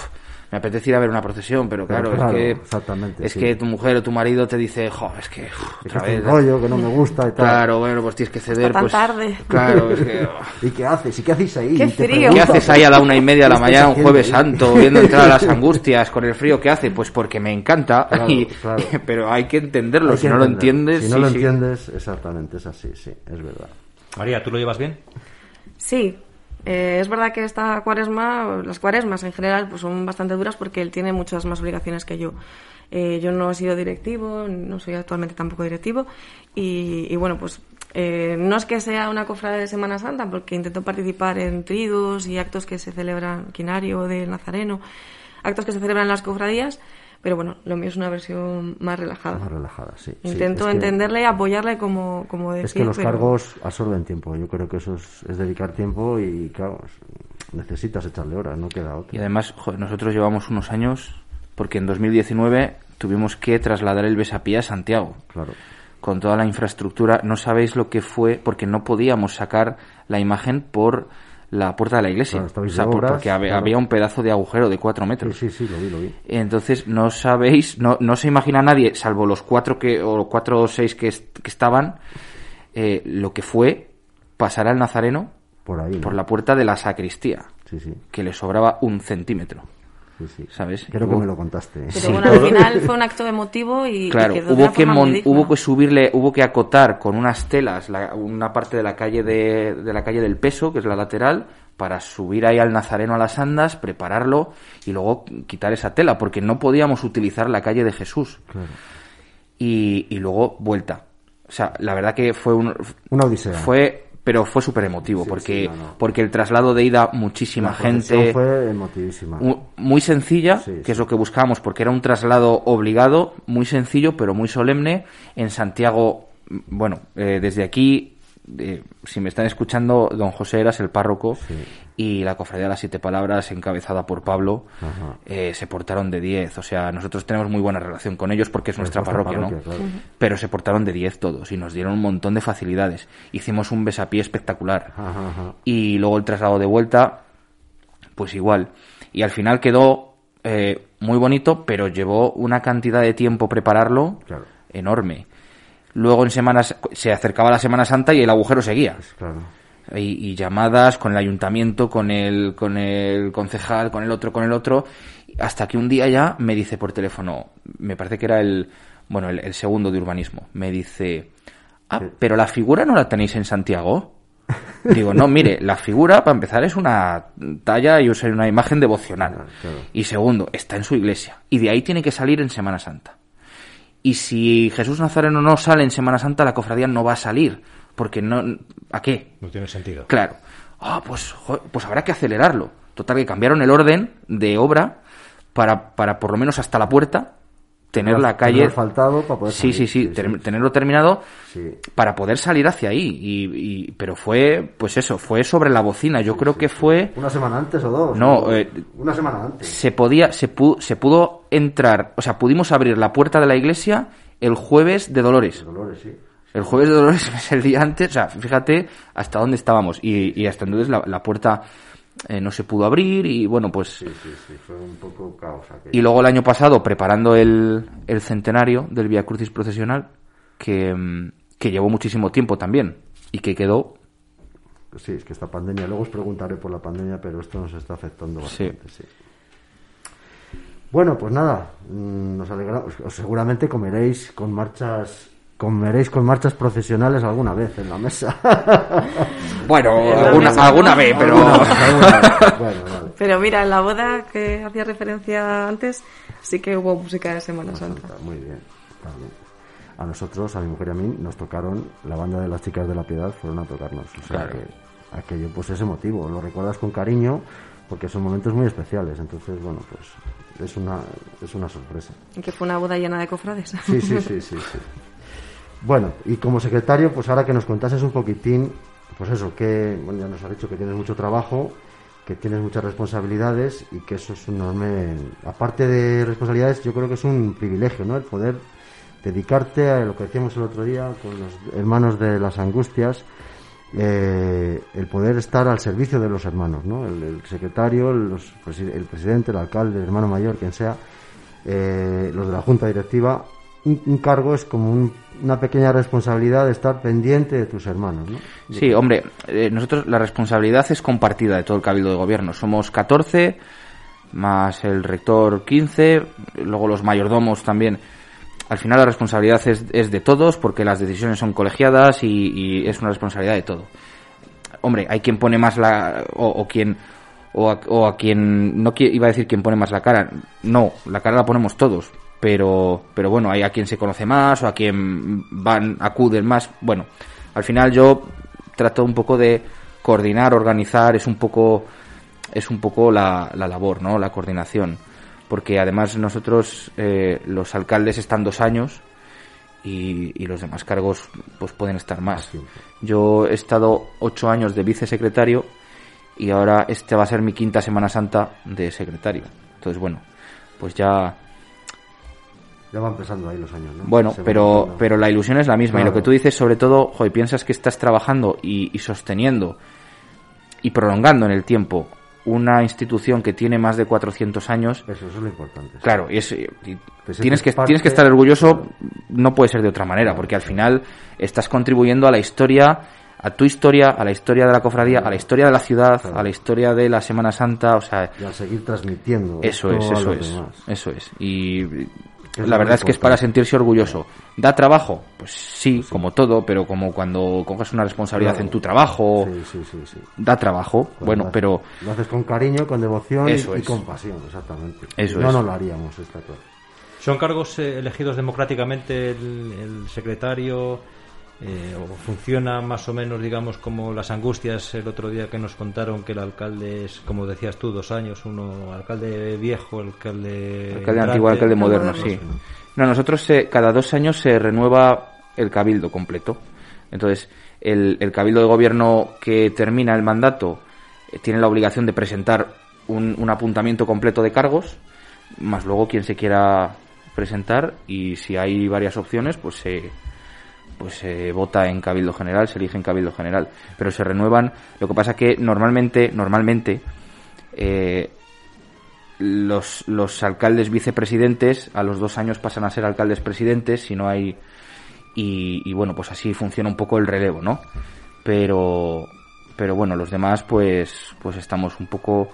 me apetece ir a ver una procesión, pero Pero claro, es que exactamente, es sí. que tu mujer o tu marido te dice, jo, es que uf, otra es un vez. rollo que no me gusta y tal. Claro, bueno, pues tienes que ceder. tan pues, tarde. Claro, es que. *laughs* ¿Y qué haces? ¿Y qué hacéis ahí? ¡Qué frío! ¿Qué haces ahí a la una y media de la ¿qué mañana un jueves santo viendo entrar las *laughs* angustias con el frío que hace? Pues porque me encanta, Claro, y- claro. *laughs* pero hay que entenderlo, Hay si no lo entiendes... Si no sí, lo sí. entiendes, exactamente, es así, sí, es verdad. María, ¿tú lo llevas bien? Sí, eh, es verdad que esta cuaresma, las cuaresmas en general, pues son bastante duras porque él tiene muchas más obligaciones que yo. Eh, yo no he sido directivo, no soy actualmente tampoco directivo y, bueno, pues eh, no es que sea una cofrade de Semana Santa porque intento participar en tridos y actos que se celebran, quinario del Nazareno, actos que se celebran en las cofradías, pero bueno, lo mío es una versión más relajada. Más relajada, sí. sí, Intento es que- entenderle y apoyarle como, como decía. Es que los pero- cargos absorben tiempo. Yo creo que eso es, es dedicar tiempo y, claro, es- necesitas echarle horas, no queda Y otra. además, joder, nosotros llevamos unos años, porque en 2019 tuvimos que trasladar el Besapié a Santiago. Claro. con toda la infraestructura. No sabéis lo que fue porque no podíamos sacar la imagen por la puerta de la iglesia. O sea, obras, porque claro. había un pedazo de agujero de cuatro metros. sí, sí, lo vi, lo vi. Entonces no sabéis, no, no se imagina nadie, salvo los cuatro que o cuatro o seis que, est- que estaban, eh, lo que fue pasar al nazareno Por ahí. ¿no? por la puerta de la sacristía, Sí, sí, que le sobraba un centímetro. Sí, sí. ¿Sabes? Creo que Hubo- me lo contaste. Pero Sí. bueno, al *laughs* final fue un acto emotivo y, y Claro, quedó hubo que, mon- hubo que subirle, hubo que acotar con unas telas la- una parte de la calle de, de la calle del peso, que es la lateral, para subir ahí al nazareno a las andas, prepararlo y luego quitar esa tela, porque no podíamos utilizar la calle de Jesús. Claro. Y, y luego vuelta. O sea, la verdad que fue un, Una odisea. fue, pero fue súper emotivo, Sí, porque, sí, no, no. porque el traslado de ida, muchísima La gente. fue emotivísima. Mu- muy sencilla, Sí, que es lo que buscábamos, porque era un traslado obligado, muy sencillo, pero muy solemne. En Santiago, bueno, eh, desde aquí, eh, si me están escuchando, don José Eras, el párroco, Sí. y la Cofradía de las Siete Palabras, encabezada por Pablo, eh, se portaron de 10. O sea, nosotros tenemos muy buena relación con ellos porque es nuestra vuestra parroquia, ¿no? claro. Pero se portaron de 10 todos y nos dieron un montón de facilidades. Hicimos un besapié espectacular Ajá, ajá. y luego el traslado de vuelta, pues igual. Y al final quedó eh, muy bonito, pero llevó una cantidad de tiempo prepararlo Claro. enorme. Luego en semanas se acercaba la Semana Santa y el agujero seguía. Claro. Y, y llamadas con el ayuntamiento, con el, con el concejal, con el otro, con el otro, hasta que un día ya me dice por teléfono, me parece que era el, bueno, el, el segundo de urbanismo, me dice, ah, pero la figura no la tenéis en Santiago. *laughs* Digo, no, mire, la figura, para empezar, es una talla y es una imagen devocional. claro. Y segundo, está en su iglesia. Y de ahí tiene que salir en Semana Santa. Y si Jesús Nazareno no sale en Semana Santa, la cofradía no va a salir. Porque no. ¿A qué? No tiene sentido. Claro. ah, pues, pues habrá que acelerarlo. Total, que cambiaron el orden de obra para, para por lo menos hasta la puerta tener la calle faltado para poder sí, sí, sí, tenerlo terminado para poder salir hacia ahí. Y, pero fue pues eso fue sobre la bocina. Yo creo que fue una semana antes o dos no eh, una semana antes. se podía se pudo, se pudo entrar o sea pudimos abrir la puerta de la iglesia el jueves de Dolores, Dolores sí. el jueves de Dolores es *laughs* el día antes o sea fíjate hasta dónde estábamos. Y, y hasta entonces la, la puerta eh, no se pudo abrir y bueno, pues... Sí, sí, sí, fue un poco caos. Y luego el año pasado, preparando el, el centenario del Via Crucis procesional, que, mm, que llevó muchísimo tiempo también y que quedó... Sí, es que esta pandemia, luego os preguntaré por la pandemia, pero esto nos está afectando bastante, sí. Bueno, pues nada, mm, nos alegramos. Seguramente comeréis con marchas comeréis con marchas profesionales alguna vez en la mesa. *laughs* bueno, alguna, alguna vez, pero... Pero mira, en la boda que hacía referencia antes, sí que hubo música de Semana Santa. Muy bien, A nosotros, a mi mujer y a mí, nos tocaron, la banda de las chicas de la piedad fueron a tocarnos. O sea que aquello pues es emotivo, lo recuerdas con cariño porque son momentos muy especiales. Entonces, bueno, pues es una, es una sorpresa. Y que fue una boda llena de cofrades. Sí, sí, sí, sí. sí. *laughs* Bueno, y como secretario, pues ahora que nos contases un poquitín, pues eso, que bueno, ya nos ha dicho que tienes mucho trabajo, que tienes muchas responsabilidades y que eso es un enorme, aparte de responsabilidades, yo creo que es un privilegio, ¿no? El poder dedicarte a lo que decíamos el otro día con los hermanos de las angustias, eh, el poder estar al servicio de los hermanos, ¿no? El, secretario, el presidente, el alcalde, el hermano mayor, quien sea, eh, los de la junta directiva, un, cargo es como una pequeña responsabilidad de estar pendiente de tus hermanos, ¿no? Sí, hombre, eh, nosotros la responsabilidad es compartida de todo el cabildo de gobierno. Somos 14, más el rector 15, luego los mayordomos también. Al final la responsabilidad es, de todos porque las decisiones son colegiadas y, es una responsabilidad de todo. Hombre, hay quien pone más la... o, o quien... O a, o a, quien no iba a decir quien pone más la cara no la cara la ponemos todos pero, pero bueno, hay a quien se conoce más o a quien van, acuden más. Bueno, al final yo trato un poco de coordinar, organizar, es un poco, es un poco la, la labor, ¿no? La coordinación. Porque además nosotros, eh, los alcaldes están dos años y, y, los demás cargos pues pueden estar más. Yo he estado ocho años de vicesecretario y ahora este va a ser mi quinta Semana Santa de secretario. Entonces, bueno, pues ya ya van empezando ahí los años, ¿no? Bueno, pero, pero la ilusión es la misma. Y lo que tú dices, sobre todo, joder, piensas que estás trabajando y, sosteniendo y prolongando en el tiempo una institución que tiene más de 400 años. Eso, es lo importante. Claro, y, es, tienes, que, tienes que estar orgulloso, no puede ser de otra manera, porque al final estás contribuyendo a la historia, a tu historia, a la historia de la cofradía, a la historia de la ciudad, a la historia de la Semana Santa, o sea... Y a seguir transmitiendo. Eso es, eso es, eso es. Y la verdad es que es para sentirse orgulloso. ¿Da trabajo? Pues sí, como todo, pero como cuando coges una responsabilidad en tu trabajo, da trabajo. bueno, pero... Lo haces con cariño, con devoción y, con pasión, exactamente. Eso no, no lo haríamos, está ¿Son cargos eh, elegidos democráticamente el secretario, eh, o funciona más o menos, digamos, como las angustias el otro día que nos contaron que el alcalde es, como decías tú, dos años, uno alcalde viejo, alcalde... Alcalde antiguo, alcalde moderno, sí. No, nosotros cada dos años se renueva el cabildo completo. Entonces, el, cabildo de gobierno que termina el mandato eh, tiene la obligación de presentar un, un apuntamiento completo de cargos, más luego quien se quiera presentar y si hay varias opciones, pues se pues se vota en Cabildo General, se elige en Cabildo General, pero se renuevan. Lo que pasa que normalmente, normalmente, eh, los, los alcaldes vicepresidentes a los dos años pasan a ser alcaldes presidentes, si no hay. Y, y bueno, pues así funciona un poco el relevo, ¿no? Pero, pero bueno, los demás, pues, pues estamos un poco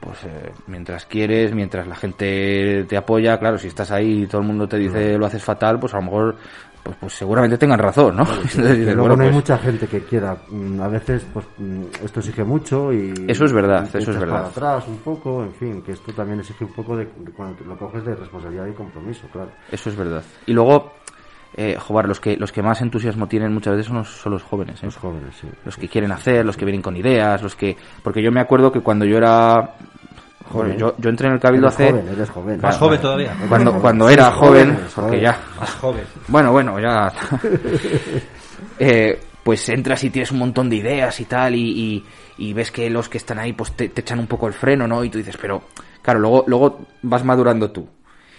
pues eh, mientras quieres, mientras la gente te apoya, claro, si estás ahí y todo el mundo te dice lo haces fatal, pues a lo mejor pues, pues seguramente tengan razón, ¿no? *laughs* luego no hay pues mucha gente que quiera. Mm, a veces, pues mm, esto exige mucho y. Eso es verdad, eso es verdad. atrás un poco, en fin, que esto también exige un poco de, cuando lo coges de responsabilidad y compromiso, claro. Eso es verdad. Y luego, eh, joder, los que, los que más entusiasmo tienen muchas veces son los, son los jóvenes. ¿eh? Los jóvenes, sí. Los que quieren hacer, los que vienen con ideas, los que... Porque yo me acuerdo que cuando yo era... Joder, yo, yo entré en el Cabildo Eres hace... joven, eres joven. Más joven todavía. Cuando, cuando era joven, porque ya... Más joven. Bueno, bueno, ya... *laughs* Eh, pues entras y tienes un montón de ideas y tal, y, y- y ves que los que están ahí pues te, te echan un poco el freno, ¿no? Y tú dices, pero... Claro, luego, luego vas madurando tú.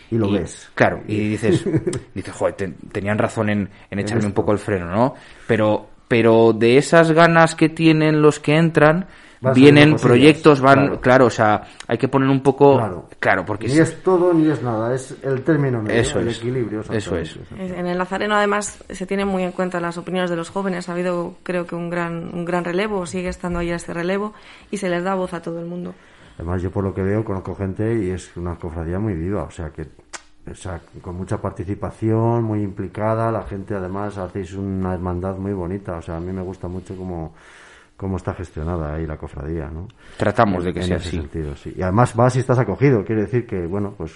Y lo ves. Claro, y dices, *laughs* dices, joder, te- tenían razón en, en echarme un poco el freno, ¿no? Pero, pero de esas ganas que tienen los que entran, Vienen proyectos, van, claro. claro. o sea, hay que poner un poco, Claro. claro, porque Ni es todo ni es nada, es el término medio, Eso el es. equilibrio. Eso es. En el Nazareno, además, se tienen muy en cuenta las opiniones de los jóvenes. Ha habido, creo que, un gran, un gran relevo, sigue estando ahí este relevo, y se les da voz a todo el mundo. Además, yo por lo que veo conozco gente y es una cofradía muy viva, o sea que o sea, con mucha participación, muy implicada, la gente además hacéis una hermandad muy bonita, o sea, a mí me gusta mucho cómo, cómo está gestionada ahí la cofradía, ¿no? tratamos de que en sea ese así. sentido, sí. Y además vas y estás acogido, quiere decir que, bueno, pues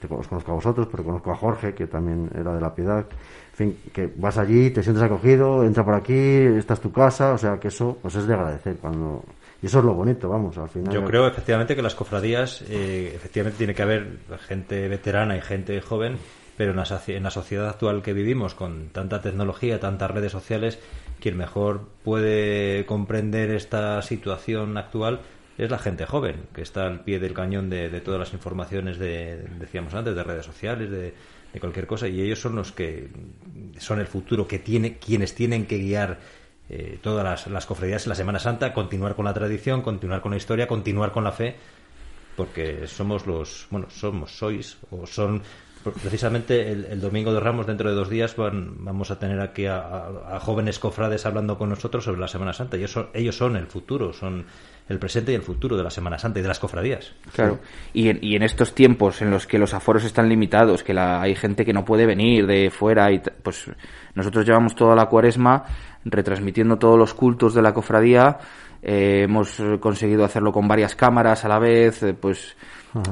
te, os conozco a vosotros, pero conozco a Jorge, que también era de la piedad. En fin, que vas allí, te sientes acogido, entra por aquí, esta es tu casa, o sea que eso pues es de agradecer cuando... Y eso es lo bonito, vamos, al final. Yo creo efectivamente que las cofradías, eh, efectivamente tiene que haber gente veterana y gente joven, pero en la, en la sociedad actual que vivimos, con tanta tecnología, tantas redes sociales, quien mejor puede comprender esta situación actual es la gente joven, que está al pie del cañón de, todas las informaciones de, decíamos antes, de redes sociales, de, de cualquier cosa, y ellos son los que son el futuro, que tiene, quienes tienen que guiar eh, todas las, las cofradías en la Semana Santa, continuar con la tradición, continuar con la historia, continuar con la fe, porque somos los, bueno, somos, sois, o son, precisamente el, el domingo de Ramos, dentro de dos días, van, vamos a tener aquí a, a- a jóvenes cofrades hablando con nosotros sobre la Semana Santa, y eso, ellos son el futuro, son el presente y el futuro de la Semana Santa y de las cofradías. Claro. Y en, y en estos tiempos en los que los aforos están limitados, que la, hay gente que no puede venir de fuera, y pues nosotros llevamos toda la cuaresma retransmitiendo todos los cultos de la cofradía. eh, hemos conseguido hacerlo con varias cámaras a la vez, eh, pues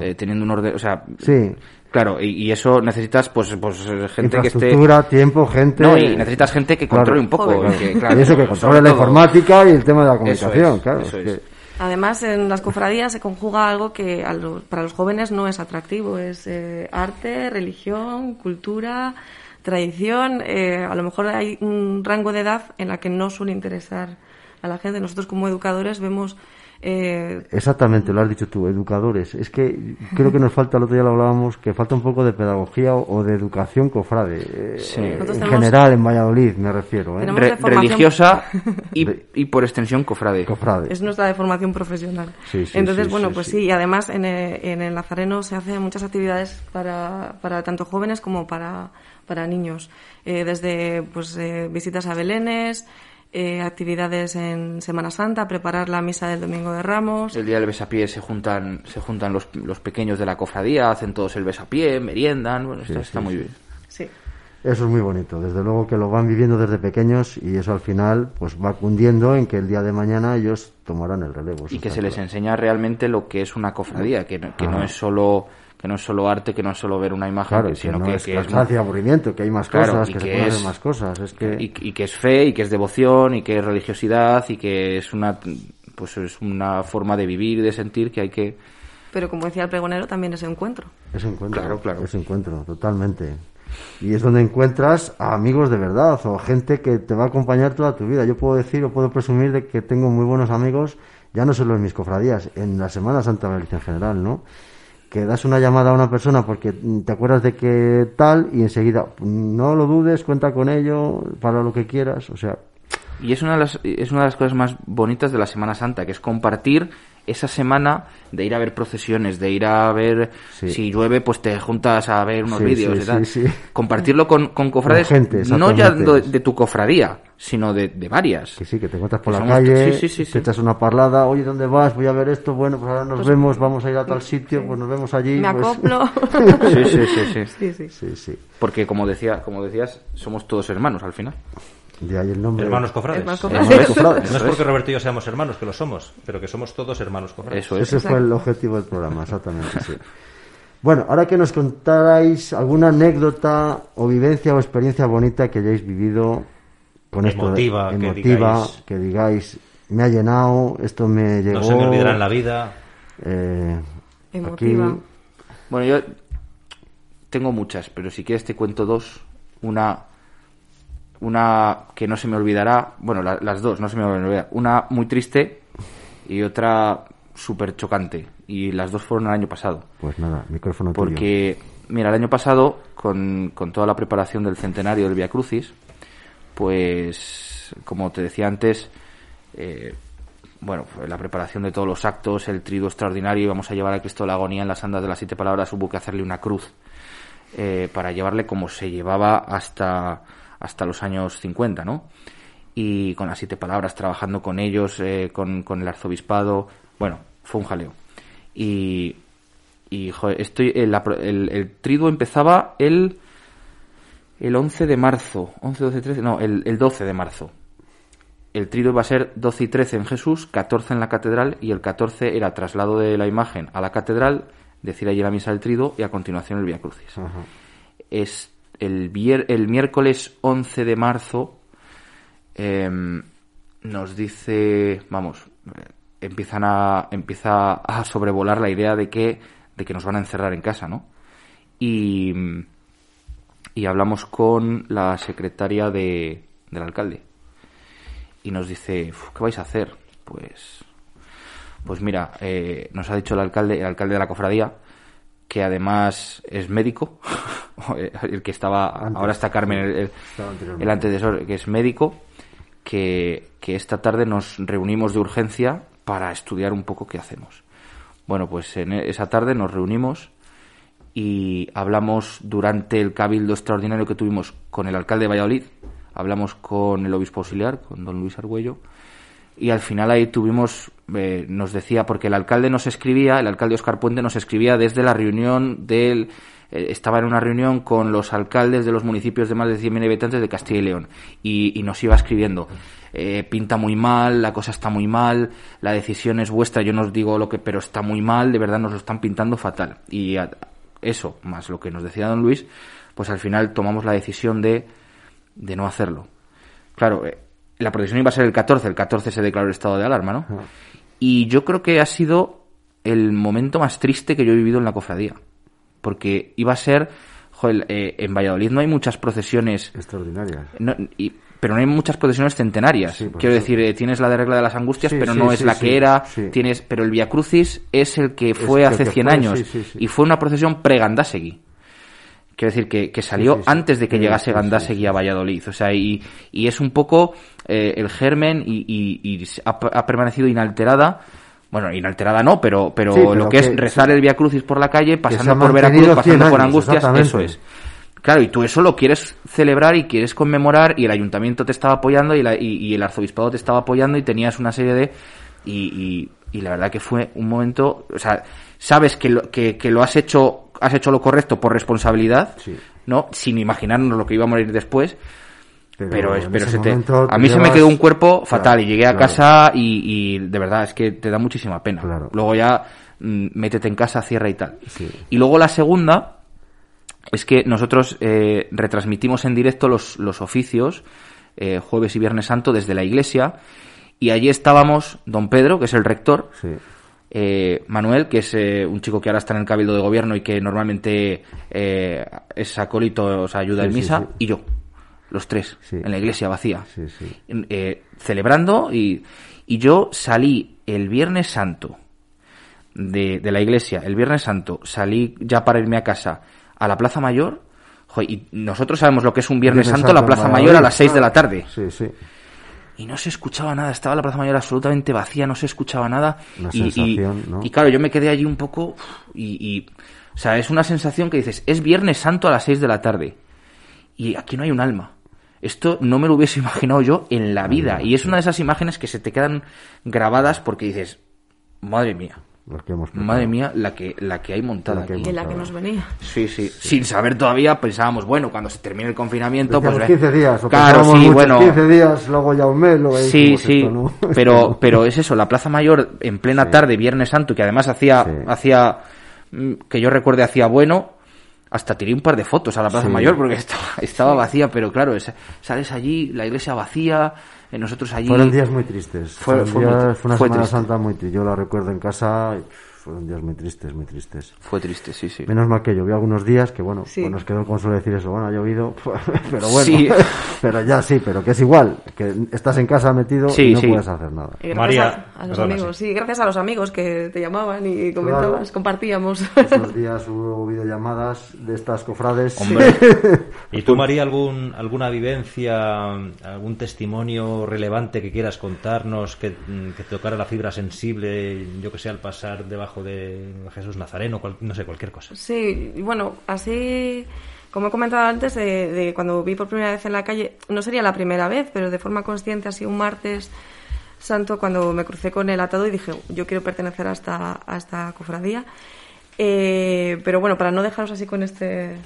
eh, teniendo un orden, o sea, Sí. Claro, y, y eso necesitas pues, pues gente que esté Infraestructura, tiempo, gente... no, y necesitas gente que Claro. controle un poco. Joder. que, claro, y eso que controle la todo- informática y el tema de la Eso comunicación, es, claro. eso es es. que- Además, en las cofradías se conjuga algo que a los- para los jóvenes no es atractivo. Es eh, arte, religión, cultura, tradición. eh, a lo mejor hay un rango de edad en la que no suele interesar a la gente. Nosotros como educadores vemos... eh, Exactamente, lo has dicho tú, educadores. Es que creo que nos falta, el otro día lo hablábamos, que falta un poco de pedagogía o, de educación cofrade. eh, Sí. en Nosotros tenemos- general, en Valladolid, me refiero. ¿eh? Re- religiosa *laughs* y, y por extensión cofrade. Cofrade. es nuestra de formación profesional. Sí, sí, Entonces, sí, bueno, sí, pues sí. sí, y además en, eh, en el Nazareno se hacen muchas actividades para, para tanto jóvenes como para, para niños. Eh, desde pues eh, visitas a Belénes, eh, actividades en Semana Santa, preparar la misa del Domingo de Ramos. El día del besapié se juntan, se juntan los, los pequeños de la cofradía, hacen todos el besapié, meriendan, bueno, está, está muy bien. Sí. Eso es muy bonito, desde luego que lo van viviendo desde pequeños y eso al final pues va cundiendo en que el día de mañana ellos tomarán el relevo. Y que se les enseña realmente lo que es una cofradía, que, no- que no es solo que no es solo arte, que no es solo ver una imagen, Claro, que sino no que, es que es cansancio y aburrimiento, que hay más Claro, cosas, que, se pueden es- hacer más cosas. Es que... y, y que es fe y que es devoción y que es religiosidad y que es una pues es una forma de vivir y de sentir que hay que Pero como decía el pregonero, también es encuentro. Ese encuentro, Claro, claro. ese encuentro, totalmente. Y es donde encuentras a amigos de verdad o gente que te va a acompañar toda tu vida. Yo puedo decir o puedo presumir de que tengo muy buenos amigos, ya no solo en mis cofradías, en la Semana Santa de Galicia en general, ¿no? Que das una llamada a una persona porque te acuerdas de que tal y enseguida, no lo dudes, cuenta con ello para lo que quieras, o sea, Y es una, de las, es una de las cosas más bonitas de la Semana Santa, que es compartir esa semana de ir a ver procesiones, de ir a ver, Sí. si llueve, pues te juntas a ver unos Sí, vídeos sí, y tal. sí, sí. Compartirlo con, con cofrades, Con gente, no ya de, de tu cofradía, sino de, de varias. Que sí, que te encuentras por Que la somos- calle, sí, sí, sí, sí. te echas una parlada, oye, ¿dónde vas? Voy a ver esto, bueno, pues ahora nos vemos, vamos a ir a tal sitio, pues nos vemos allí. Me pues- acoplo. *laughs* Sí, sí, sí, sí. sí, sí. Sí, sí. Porque como decía, como decías, somos todos hermanos al final. De ahí el nombre. Hermanos cofrades. Hermanos Eso cofrades. es, cofrades. No es porque. Roberto y yo seamos hermanos, que lo somos, pero que somos todos hermanos cofrades. Eso es. Ese fue el objetivo del programa, exactamente, sí. Bueno, ahora que nos contarais alguna anécdota o vivencia o experiencia bonita que hayáis vivido con Emotiva, esto, que emotiva, digáis. que digáis, me ha llenado, esto me llegó. No se me olvidará en la vida. eh, Emotiva. aquí- Bueno, yo tengo muchas, pero si quieres te cuento dos. Una, una que no se me olvidará. Bueno, la- las dos, no se me olvidará. Una muy triste y otra súper chocante. Y las dos fueron el año pasado. Pues nada, micrófono tuyo. Porque, mira, el año pasado, con, con toda la preparación del centenario del Via Crucis, pues, como te decía antes, eh, bueno, la preparación de todos los actos, el trido extraordinario, íbamos a llevar a Cristo de la agonía en las andas de las siete palabras, hubo que hacerle una cruz eh, para llevarle como se llevaba hasta, hasta los años 50, ¿no? Y con las siete palabras, trabajando con ellos, eh, con, con el arzobispado, bueno, fue un jaleo. Y, y joder, estoy, el, el, el triduo empezaba el, el 11 de marzo, 11, 12, 13, no, el, el 12 de marzo. El triduo iba a ser 12 y 13 en Jesús, 14 en la catedral y el 14 era traslado de la imagen a la catedral, decir allí la misa del triduo y a continuación el Via Crucis. Ajá. Es el, el miércoles 11 de marzo em, nos dice, vamos, empiezan a, empieza a sobrevolar la idea de que, de que nos van a encerrar en casa, ¿no? Y, y hablamos con la secretaria de, del alcalde y nos dice, "Uf, ¿qué vais a hacer? Pues, pues mira, eh, nos ha dicho el alcalde, el alcalde de la cofradía, que además es médico, *laughs* el que estaba, ahora está Carmen, el, el- antecesor, que es médico, que, que esta tarde nos reunimos de urgencia para estudiar un poco qué hacemos. Bueno, pues en esa tarde nos reunimos y hablamos durante el cabildo extraordinario que tuvimos con el alcalde de Valladolid, hablamos con el obispo auxiliar, con don Luis Argüello, y al final ahí tuvimos, eh, nos decía, porque el alcalde nos escribía, el alcalde Oscar Puente nos escribía desde la reunión del, eh, estaba en una reunión con los alcaldes de los municipios de más de 100.000 habitantes de Castilla y León, y, nos iba escribiendo, eh, pinta muy mal, la cosa está muy mal, la decisión es vuestra, yo no os digo lo que, pero está muy mal, de verdad nos lo están pintando fatal. Y eso, más lo que nos decía don Luis, pues al final tomamos la decisión de, de no hacerlo. Claro, eh, la procesión iba a ser el 14, el 14 se declaró el estado de alarma, ¿no? Y yo creo que ha sido el momento más triste que yo he vivido en la cofradía. Porque iba a ser, joder, eh, en Valladolid no hay muchas procesiones Extraordinaria. no, y- pero no hay muchas procesiones centenarias. Sí, Quiero eso. decir, eh, tienes la de regla de las angustias, Sí, pero sí, no es la que era. Tienes, pero el Via Crucis es el que fue hace que 100 fue, años y fue una procesión pre-Gandásegui. Quiero decir que, que salió Sí, sí, sí. antes de que llegase Gandásegui a Valladolid. O sea, y, y es un poco eh, el germen y, y- y ha, ha permanecido inalterada. Bueno, inalterada no, pero, pero, lo que, es rezar el Via Crucis por la calle, pasando por Veracruz, pasando 100 por Angustias, eso es. Claro, y tú eso lo quieres celebrar y quieres conmemorar y el ayuntamiento te estaba apoyando y, la- y- y el arzobispado te estaba apoyando y tenías una serie de... Y, y- y la verdad que fue un momento... O sea, sabes que lo, que, que lo has hecho has hecho lo correcto por responsabilidad, Sí. ¿no? Sin imaginarnos lo que iba a morir después. Pero, es, pero ese se te- a mí se me quedó un cuerpo fatal Claro, y llegué a claro. casa y, y de verdad es que te da muchísima pena. Claro. Luego ya mm, métete en casa, cierra y tal. Sí. Y luego la segunda es que nosotros eh, retransmitimos en directo los, los oficios eh, jueves y viernes santo desde la iglesia y allí estábamos don Pedro, que es el rector, Sí. Eh, Manuel, que es eh, un chico que ahora está en el cabildo de gobierno y que normalmente eh, es acólito, o sea, ayuda Sí, en misa, sí. y yo, los tres, en la iglesia vacía, Sí, sí. en- eh, celebrando y, y yo salí el Viernes Santo de, de la iglesia, el Viernes Santo, salí ya para irme a casa a la Plaza Mayor, jo, y nosotros sabemos lo que es un Viernes, Viernes Santo, la Plaza Mayor a las 6 de la claro. tarde. Sí, sí. Y no se escuchaba nada, estaba la Plaza Mayor absolutamente vacía, no se escuchaba nada. Una y, y- sensación, ¿no? y claro, yo me quedé allí un poco y, o sea, es una sensación que dices, es Viernes Santo a las 6 de la tarde y aquí no hay un alma. Esto no me lo hubiese *laughs* imaginado yo en la vida. Y es una de esas imágenes que se te quedan grabadas porque dices, madre mía, Lo que hemos madre mía, la que, la que hay montada La que aquí. la que nos venía. Sí, sí, Sin saber todavía, pensábamos, bueno, cuando se termine el confinamiento, pues... Decíamos ve- 15 días, o claro, sí, muchos, bueno. 15 días, luego ya un mes, luego Sí, sí, esto, ¿no? *laughs* pero, pero es eso, la Plaza Mayor en plena tarde, Viernes Santo, que además hacía, Sí. hacía mm, que yo recuerde hacía bueno, hasta tiré un par de fotos a la Plaza Sí. Mayor porque *laughs* estaba, estaba vacía, pero claro, es- sales allí, la iglesia vacía, eh, nosotros allí... Fueron días muy tristes. Fue- fue días- fue una fue Semana triste. Santa muy triste. Yo la recuerdo en casa. y, Fueron días muy tristes, muy tristes. Fue triste, sí, sí. Menos mal que llovió algunos días, que bueno, Sí. pues nos quedó el consuelo decir eso, bueno, ha llovido, *laughs* pero bueno, Sí. *laughs* pero ya sí, pero que es igual, que estás en casa metido Sí, y no sí. puedes hacer nada. Y gracias María, a, a los perdona, amigos, sí. sí. gracias a los amigos que te llamaban y comentabas, Claro. compartíamos. Esos días hubo videollamadas de estas cofrades. Hombre, *laughs* ¿Y tú, María, algún, alguna vivencia, algún testimonio relevante que quieras contarnos, que, que te tocara la fibra sensible, yo que sé, al pasar debajo de Jesús Nazareno, no sé, cualquier cosa? Sí, bueno, así como he comentado antes, de, cuando vi por primera vez en la calle, no sería la primera vez, pero de forma consciente, así un martes santo, cuando me crucé con el atado y dije, yo quiero pertenecer a esta, a esta cofradía. Eh, pero bueno, para no dejaros así con este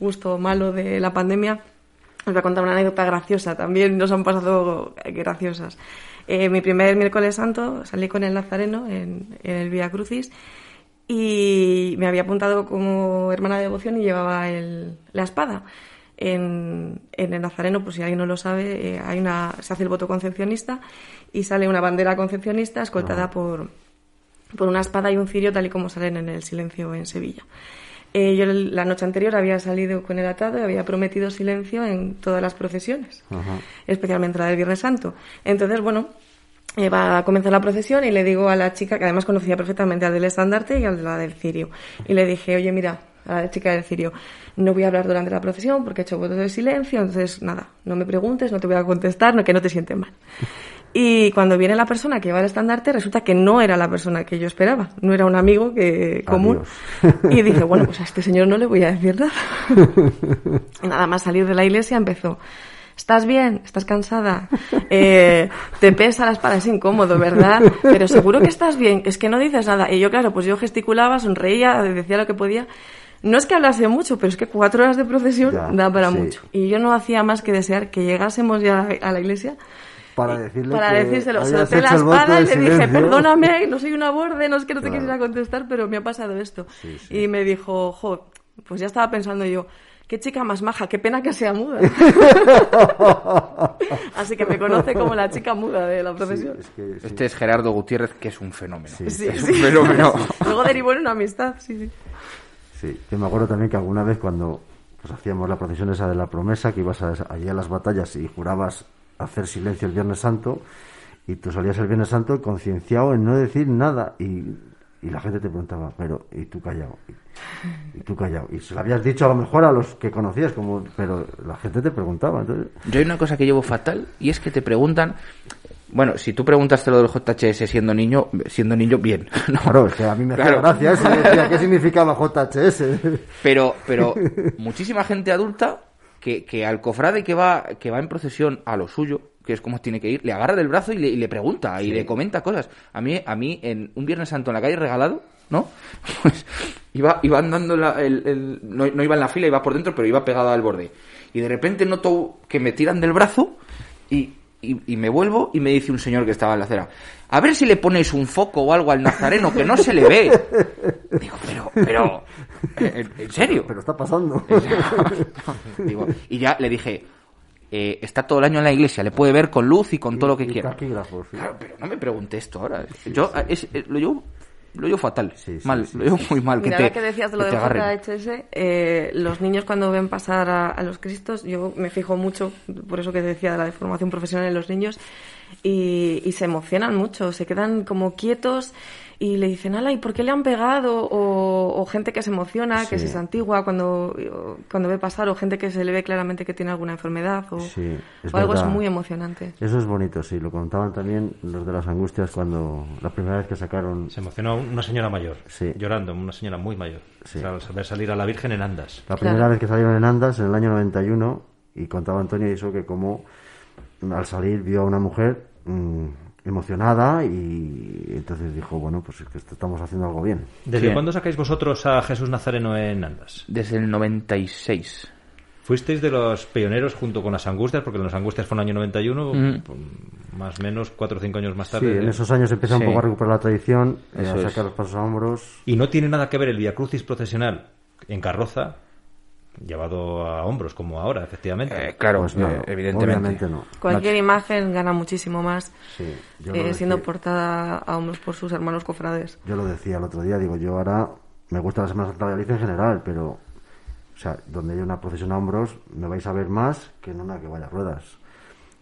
gusto malo de la pandemia, os voy a contar una anécdota graciosa. También nos han pasado graciosas. Eh, mi primer miércoles santo salí con el Nazareno en, en el Vía Crucis y me había apuntado como hermana de devoción y llevaba el- la espada. En, en el Nazareno, pues si alguien no lo sabe, eh, hay una, se hace el voto concepcionista y sale una bandera concepcionista escoltada por, por una espada y un cirio, tal y como salen en el silencio en Sevilla. Eh, yo la noche anterior había salido con el atado y había prometido silencio en todas las procesiones, Ajá. especialmente la del Viernes Santo. Entonces, bueno, eh, va a comenzar la procesión y le digo a la chica, que además conocía perfectamente al del estandarte y al de la del cirio, y le dije, oye, mira, a la chica del cirio, no voy a hablar durante la procesión porque he hecho voto de silencio, entonces nada, no me preguntes, no te voy a contestar, no, que no te sientes mal. *laughs* Y cuando viene la persona que lleva el estandarte, resulta que no era la persona que yo esperaba, no era un amigo que común. Adiós. Y dije, bueno, pues a este señor no le voy a decir nada. *laughs* Y nada más salir de la iglesia empezó. ¿Estás bien? ¿Estás cansada? Eh, te pesa la espalda, es incómodo, ¿verdad? Pero seguro que estás bien, es que no dices nada. Y yo, claro, pues yo gesticulaba, sonreía, decía lo que podía. No es que hablase mucho, pero es que cuatro horas de procesión Ya, da para sí. mucho. Y yo no hacía más que desear que llegásemos ya a la- a la iglesia Para decirle para que decírselo. Solté la espada y le dije, perdóname, no soy una borde, no es que no te Claro. quisiera contestar, pero me ha pasado esto. Sí, sí. Y me dijo, jo, pues ya estaba pensando yo, qué chica más maja, qué pena que sea muda. *laughs* Así que me conoce como la chica muda de la profesión. Es que, sí. Este es Gerardo Gutiérrez, que es un fenómeno. Sí. Sí, es sí. un fenómeno. *laughs* Luego derivó en una amistad, sí, sí. Sí, que me acuerdo también que alguna vez cuando pues, hacíamos la procesión esa de la promesa, que ibas a, allí a las batallas y jurabas hacer silencio el Viernes Santo, y tú salías el Viernes Santo concienciado en no decir nada, y, y la gente te preguntaba, pero, ¿y tú callado? ¿Y, y tú callado? Y se lo habías dicho a lo mejor a los que conocías, como, pero la gente te preguntaba, entonces... Yo hay una cosa que llevo fatal y es que te preguntan. Bueno, si tú preguntaste lo del JHS siendo niño, siendo niño, bien. *laughs* ¿no? Claro, es que a mí me hacía Claro. gracia eso, decía, ¿qué significaba JHS? Pero, pero muchísima gente adulta que, que al cofrade que va, que va en procesión a lo suyo, que es como tiene que ir, le agarra del brazo y le, y le pregunta y le comenta cosas. A mí, a mí, en un Viernes Santo en la calle regalado, ¿no? *laughs* Pues iba, iba andando la- el, el- no, no iba en la fila, iba por dentro, pero iba pegado al borde. Y de repente noto que me tiran del brazo y, y, y me vuelvo y me dice un señor que estaba en la acera, a ver si le ponéis un foco o algo al nazareno que no se le ve. Digo, pero, pero, ¿en, en serio? Pero está pasando. *laughs* Digo, y ya le dije, eh, está todo el año en la iglesia, le puede ver con luz y con todo lo que quiera. Claro, pero no me pregunte esto ahora. Yo es- eh, lo llevo lo llevo fatal, Sí, sí, mal, sí, lo llevo sí, muy mal. Mira, que ahora te, que decías de lo del te. JHS, eh, los niños cuando ven pasar a, a los cristos, yo me fijo mucho, por eso que decía de la deformación profesional en los niños, y, y se emocionan mucho, se quedan como quietos y le dicen, ala, ¿y por qué le han pegado? O, o gente que se emociona, que se santigua cuando, cuando ve pasar, o gente que se le ve claramente que tiene alguna enfermedad, o, Sí, es o algo es muy emocionante. Eso es bonito, sí. Lo contaban también los de las angustias cuando la primera vez que sacaron. Se emocionó una señora mayor, Sí. llorando, una señora muy mayor. Sí. Al saber salir a la Virgen en andas. La primera Claro. vez que salieron en Andas, en el año 91, y contaba Antonio eso que como al salir vio a una mujer mm, emocionada y entonces dijo, bueno, pues es que estamos haciendo algo bien. ¿Desde Sí. cuándo sacáis vosotros a Jesús Nazareno en andas? Desde el 96. Fuisteis de los pioneros junto con las Angustias, porque las Angustias fue en el año 91, pues, más o menos cuatro o cinco años más Sí, tarde. en esos años empieza Sí. un poco a recuperar la tradición, eh, a es. sacar los pasos a hombros. Y no tiene nada que ver el Via Crucis procesional en carroza, llevado a hombros, como ahora, efectivamente. Eh, claro, Pues no, eh, evidentemente. no. Cualquier imagen gana muchísimo más Sí, yo lo eh, decía- siendo portada a hombros por sus hermanos cofrades. Yo lo decía el otro día, digo, yo ahora me gusta la Semana Santa de Valladolid en general, pero, o sea, donde hay una procesión a hombros, me vais a ver más que en una que vaya a ruedas.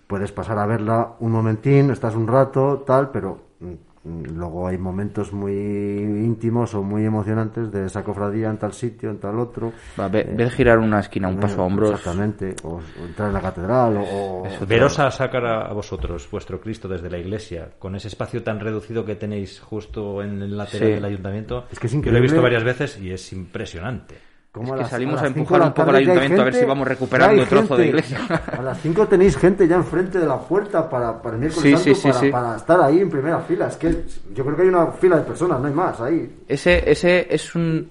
Puedes pasar a verla un momentín, estás un rato, tal, pero mm, luego hay momentos muy íntimos o muy emocionantes de esa cofradía en tal sitio, en tal otro. Va, ve- ver girar una esquina, un paso a hombros. Exactamente, o, o entrar en la catedral, o... o- Veros a sacar a, a vosotros vuestro Cristo desde la iglesia, con ese espacio tan reducido que tenéis justo en el lateral Sí. del ayuntamiento. Es que es Yo lo he visto varias veces y es impresionante. Es a que las- salimos a cinco empujar un poco al ayuntamiento a ver gente, si vamos recuperando trozo de gente. iglesia. *laughs* A las 5 tenéis gente ya enfrente de la puerta para, para el miércoles Sí, santo sí, sí, para, para estar ahí en primera fila. Es que yo creo que hay una fila de personas, no hay más ahí. Ese, ese es un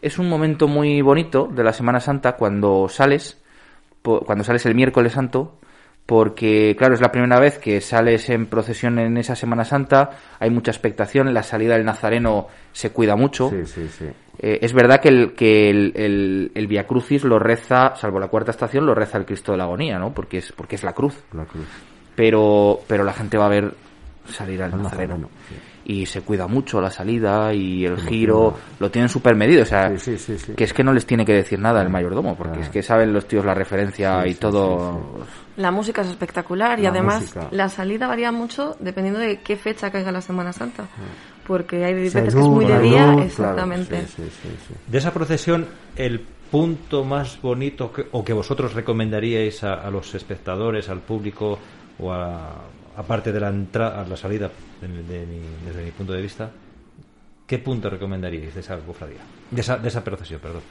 es un momento muy bonito de la Semana Santa cuando sales, cuando sales el miércoles santo, porque claro, es la primera vez que sales en procesión en esa Semana Santa, hay mucha expectación, la salida del Nazareno se cuida mucho. Sí, sí, sí. Eh, es verdad que el, que el, el, el Via Crucis lo reza, salvo la cuarta estación, lo reza el Cristo de la Agonía, ¿no? Porque es, porque es la cruz. La cruz. Pero, pero la gente va a ver salir al Al Nazareno. Y se cuida mucho la salida y el giro, lo tienen súper medido. O sea, Sí, sí, sí, sí. que es que no les tiene que decir nada el mayordomo, porque Claro. es que saben los tíos la referencia Sí, y sí, todo. La música es espectacular y La además música. la salida varía mucho dependiendo de qué fecha caiga la Semana Santa. Porque hay veces que es muy de día, luz, exactamente. claro, sí, sí, sí, sí. De esa procesión, el punto más bonito que- o que vosotros recomendaríais a, a los espectadores, al público o a, aparte de la entrada, la salida, de- de mi- desde mi punto de vista, ¿qué punto recomendaríais de esa cofradía? De esa, de esa procesión, perdón.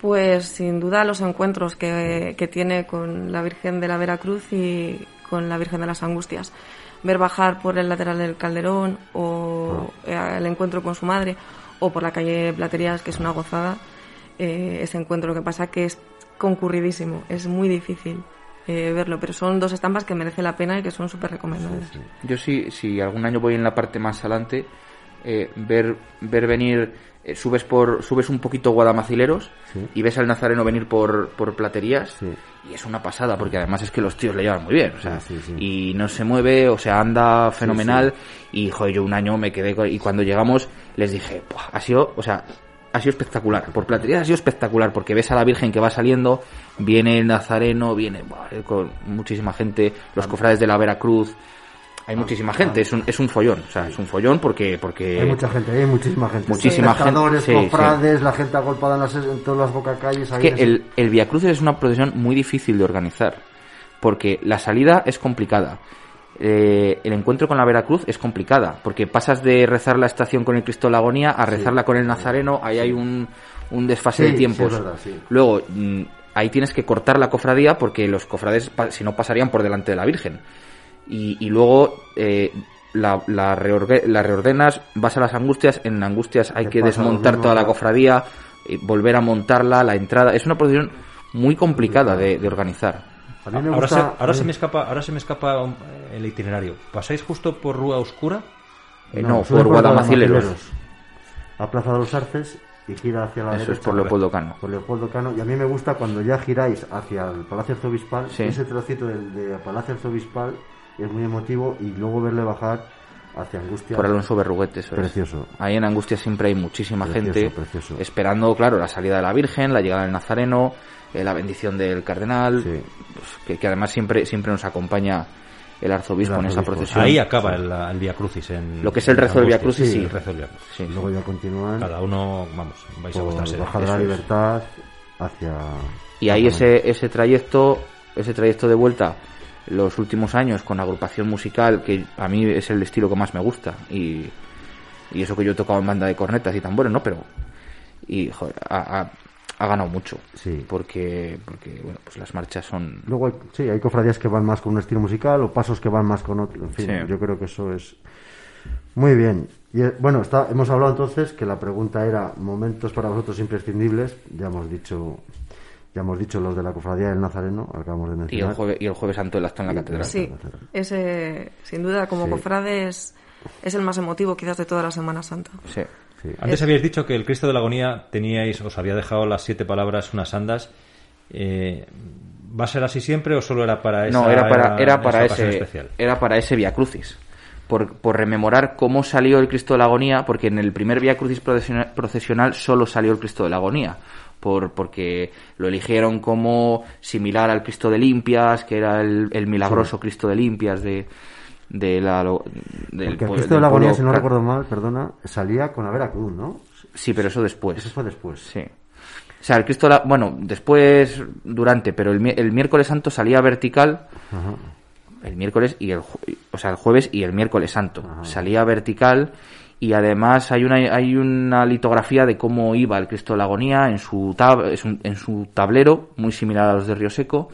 Pues sin duda los encuentros que, que tiene con la Virgen de la Veracruz y con la Virgen de las Angustias. Ver bajar por el lateral del Calderón o eh, el encuentro con su madre o por la calle Platerías, que es una gozada, eh, ese encuentro. Lo que pasa que es concurridísimo, es muy difícil eh, verlo, pero son dos estampas que merece la pena y que son súper recomendables. Yo sí, si algún año voy en la parte más adelante, eh, ver, ver venir, eh, subes por subes un poquito Guadamacileros Sí. y ves al Nazareno venir por, por platerías Sí. y es una pasada porque además es que los tíos le llevan muy bien, o sea, Sí, sí, sí. y no se mueve, o sea, anda fenomenal y joder, yo un año me quedé con- y cuando llegamos les dije, "Buah, ha sido, o sea, ha sido espectacular, por platerías ha sido espectacular porque ves a la Virgen que va saliendo, viene el Nazareno, viene eh, con muchísima gente, los cofrades de la Veracruz, hay muchísima gente, es un, es un follón, o sea, es un follón porque, porque Hay mucha gente, hay muchísima gente. Muchísima gente, sí, cofrades, la gente agolpada en, las, en todas las bocacalles. Es que el, el Via Crucis es una procesión muy difícil de organizar, porque la salida es complicada. Eh, el encuentro con la Veracruz es complicada, porque pasas de rezar la estación con el Cristo de la Agonía a rezarla con el Nazareno, ahí hay un, un desfase Sí, de tiempos. verdad. Luego, mm, ahí tienes que cortar la cofradía porque los cofrades, si no, pasarían por delante de la Virgen. Y, y luego eh, la, la, reorgue- la reordenas, vas a las angustias, en angustias hay que desmontar toda la cofradía, eh, volver a montarla, la entrada. Es una procesión muy complicada de, de organizar. A mí me ahora, gusta- se, ahora eh, se me escapa, ahora se me escapa um, el itinerario. ¿Pasáis justo por Rúa Oscura? Eh, no, sube por Guadamacileros. A Plaza de los Arces y gira hacia la Eso derecha. es por Leopoldo Cano. por Leopoldo Cano. Y a mí me gusta cuando ya giráis hacia el Palacio Arzobispal, Sí. ese trocito del de Palacio Arzobispal es muy emotivo y luego verle bajar hacia Angustia. Por Alonso Berruguete, eso es. Precioso. Ahí en Angustia siempre hay muchísima Precioso, gente precioso. esperando, claro, la salida de la Virgen, la llegada del Nazareno, eh, la bendición del Cardenal, Sí. pues, que, que además siempre, siempre nos acompaña el arzobispo, El en esa procesión. Ahí acaba el, el Via Crucis. En, Lo que es el rezo del Via. Crucis, Sí, sí. el rezo del Via Crucis. Sí. Luego ya continúan Cada uno, vamos, vais a vuestra sede. De la. Libertad hacia... Y ahí ese, ese trayecto, ese trayecto de vuelta, los últimos años con agrupación musical, que a mí es el estilo que más me gusta, y, y eso que yo he tocado en banda de cornetas y tambores, ¿no? Pero, y joder, ha- ha ganado mucho. Sí. Porque, porque, bueno, pues las marchas son... Luego hay, sí, hay cofradías que van más con un estilo musical o pasos que van más con otro. En fin, Sí. yo creo que eso es muy bien. Y eh, bueno, está, hemos hablado entonces que la pregunta era momentos para vosotros imprescindibles. Ya hemos dicho ya hemos dicho los de la cofradía del Nazareno, acabamos de Y mencionar. el, jueves, y el jueves santo el acto en la catedral. Sí, ese, sin duda, como Sí. cofrade es, es el más emotivo quizás de toda la Semana Santa. Sí. Sí. Antes habíais dicho que el Cristo de la Agonía teníais, os había dejado las siete palabras, unas andas. Eh, ¿Va a ser así siempre o solo era para esa No, era para, era para ese, especial? era para ese Via Crucis. Por, por rememorar cómo salió el Cristo de la Agonía, porque en el primer Via Crucis procesional, procesional solo salió el Cristo de la Agonía. Por, porque lo eligieron como similar al Cristo de Limpias, que era el, el milagroso Cristo de Limpias de, de la, del, Porque el Cristo de la Agonía, si no recuerdo mal, perdona, salía con la Veracruz, ¿no? Sí, pero eso después. Eso fue después. Sí. O sea, el Cristo, la- bueno, después, durante, pero el, el miércoles santo salía vertical, Ajá. el miércoles y el, o sea, el jueves y el miércoles santo. Salía vertical y además hay una, hay una litografía de cómo iba el Cristo de la Agonía en su, tab- en su tablero, muy similar a los de Río Seco,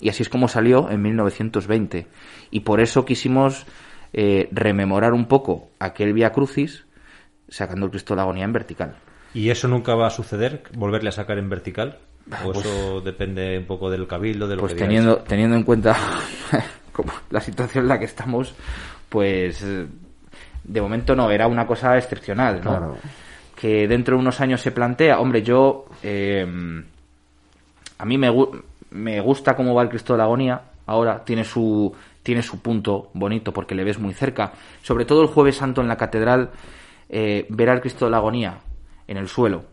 y así es como salió en 1920. Y por eso quisimos eh, rememorar un poco aquel Via Crucis, sacando el Cristo de la Agonía en vertical. ¿Y eso nunca va a suceder? ¿Volverle a sacar en vertical? ¿O Pues- eso depende un poco del cabildo, de lo Pues que teniendo, teniendo en cuenta *laughs* como la situación en la que estamos, pues eh, de momento no, era una cosa excepcional, ¿no? Claro. Que dentro de unos años se plantea, hombre, yo, eh, a mí me, me gusta cómo va el Cristo de la Agonía, ahora tiene su, tiene su punto bonito porque le ves muy cerca, sobre todo el jueves santo en la catedral, eh, ver al Cristo de la Agonía en el suelo,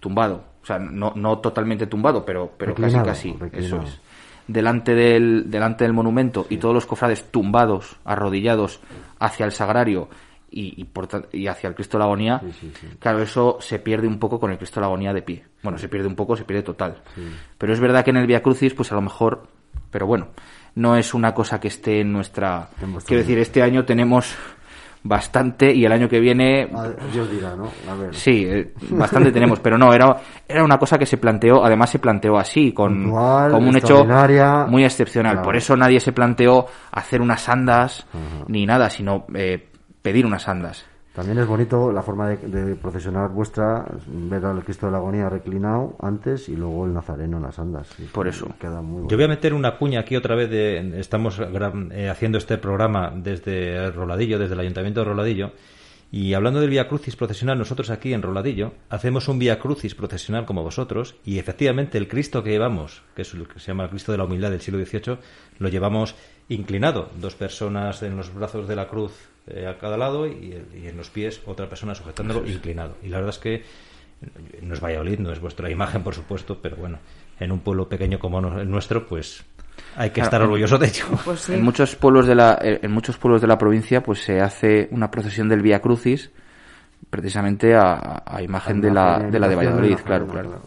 tumbado, o sea, no, no totalmente tumbado, pero, pero casi Reclinado, casi, reclinado. eso es. Delante del, delante del monumento y todos los cofrades tumbados, arrodillados hacia el sagrario y, y, por y hacia el Cristo de la Agonía, claro, eso se pierde un poco con el Cristo de la Agonía de pie. Bueno, se pierde un poco, se pierde total. Pero es verdad que en el Via Crucis, pues a lo mejor, pero bueno, no es una cosa que esté en nuestra... En Quiero decir, este año tenemos bastante y el año que viene Dios dirá, ¿no? A ver. Sí, eh, bastante tenemos, pero no, era, era una cosa que se planteó, además se planteó así, con, Puntual, como un hecho muy excepcional. Claro. Por eso nadie se planteó hacer unas andas ni nada, sino eh, pedir unas andas. También es bonito la forma de, de procesionar vuestra, ver al Cristo de la Agonía reclinado antes y luego el Nazareno en las andas. Sí, Por eso. Queda muy Yo bueno. voy a meter una cuña aquí otra vez. De, estamos eh, haciendo este programa desde Roladillo, desde el Ayuntamiento de Roladillo. Y hablando del Vía Crucis procesional, nosotros aquí en Roladillo hacemos un Vía Crucis procesional como vosotros. Y efectivamente, el Cristo que llevamos, que es el que se llama el Cristo de la Humildad del siglo XVIII, lo llevamos inclinado. Dos personas en los brazos de la cruz eh, a cada lado y, el- y en los pies otra persona sujetándolo inclinado. Y la verdad es que no es Valladolid, no es vuestra imagen, por supuesto, pero bueno, en un pueblo pequeño como el nuestro, pues hay que Claro, estar orgulloso de ello. Pues sí. En muchos pueblos de la, en muchos pueblos de la provincia, pues se hace una procesión del Vía Crucis, precisamente a, a imagen de la, de la de Valladolid, claro, claro.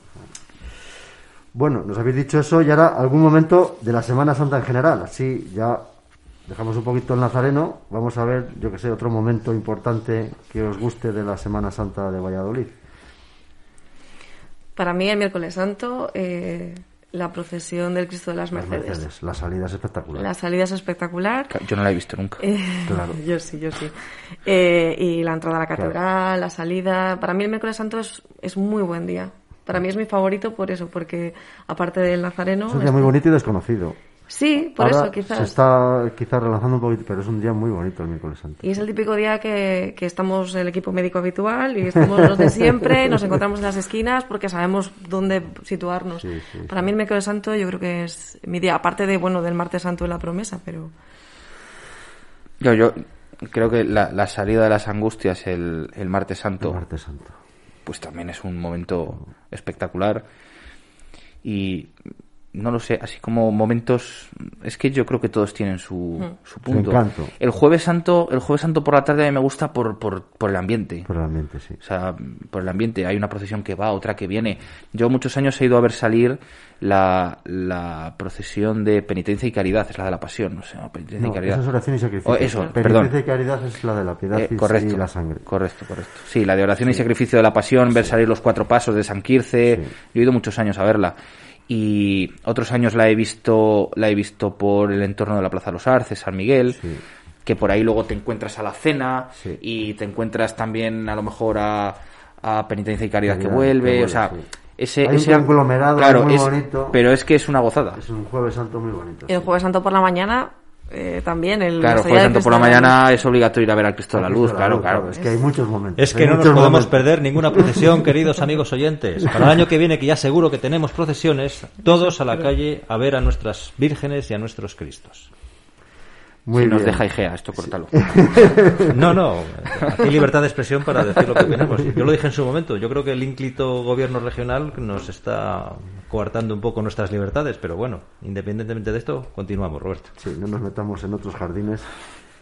Bueno, nos habéis dicho eso y ahora algún momento de la Semana Santa en general. Así ya dejamos un poquito el Nazareno. Vamos a ver, yo que sé, otro momento importante que os guste de la Semana Santa de Valladolid. Para mí, el miércoles santo, eh, la procesión del Cristo de las Las Mercedes. Mercedes, la salida es espectacular. La salida es espectacular. Yo no la he visto nunca. Eh, Claro. *laughs* Yo sí, yo sí. Eh, y la entrada a la catedral, la salida. Para mí el miércoles santo es, es muy buen día. Para mí es mi favorito por eso, porque aparte del Nazareno... Es un día muy bonito y desconocido. Sí, por Ahora eso quizás. Se está quizás relanzando un poquito, pero es un día muy bonito el miércoles santo. Y es el típico día que, que estamos el equipo médico habitual y estamos los de siempre, *laughs* nos encontramos en las esquinas porque sabemos dónde situarnos. Sí, sí, Para mí el miércoles santo yo creo que es mi día, aparte de bueno del martes santo de la promesa, pero Yo, yo creo que la, la salida de las angustias el, el martes santo, El martes santo. pues también es un momento espectacular. Y no lo sé, así como momentos, es que yo creo que todos tienen su, su punto. encanto. El jueves santo, el jueves santo por la tarde a mí me gusta por, por, por el ambiente. Por el ambiente, sí. O sea, por el ambiente. Hay una procesión que va, otra que viene. Yo muchos años he ido a ver salir la, la procesión de penitencia y caridad, es la de la pasión, no sé, penitencia No, y caridad. esa es oración y sacrificio. Oh, eso, Penitencia perdón. y caridad es la de la piedad Eh, y- correcto, y la sangre. Correcto, correcto. Sí, la de oración y sacrificio de la pasión, ver salir los cuatro pasos de San Quirce. Sí. Yo he ido muchos años a verla. Y otros años la he visto, la he visto por el entorno de la Plaza de los Arces, San Miguel. Sí. Que por ahí luego te encuentras a la cena Sí. y te encuentras también a lo mejor a, a Penitencia y Caridad, que vuelve. que vuelve, o sea, sí. ese, Hay ese un conglomerado claro, muy es- bonito. pero es que es una gozada. Es un jueves santo muy bonito. El sí. Jueves Santo por la mañana eh, también. El Claro, santo por la mañana es obligatorio ir a ver al Cristo de la Luz, claro, claro. Es que hay muchos momentos. Es que no nos podemos momentos. perder ninguna procesión, *laughs* queridos amigos oyentes. Para el año que viene, que ya seguro que tenemos procesiones, todos a la calle a ver a nuestras vírgenes y a nuestros cristos. Muy si nos deja Igea, esto cortalo. *laughs* No, no, aquí hay libertad de expresión para decir lo que opinamos. Yo lo dije en su momento, yo creo que el ínclito gobierno regional nos está coartando un poco nuestras libertades, pero bueno, independientemente de esto, continuamos, Roberto. Sí, no nos metamos en otros jardines.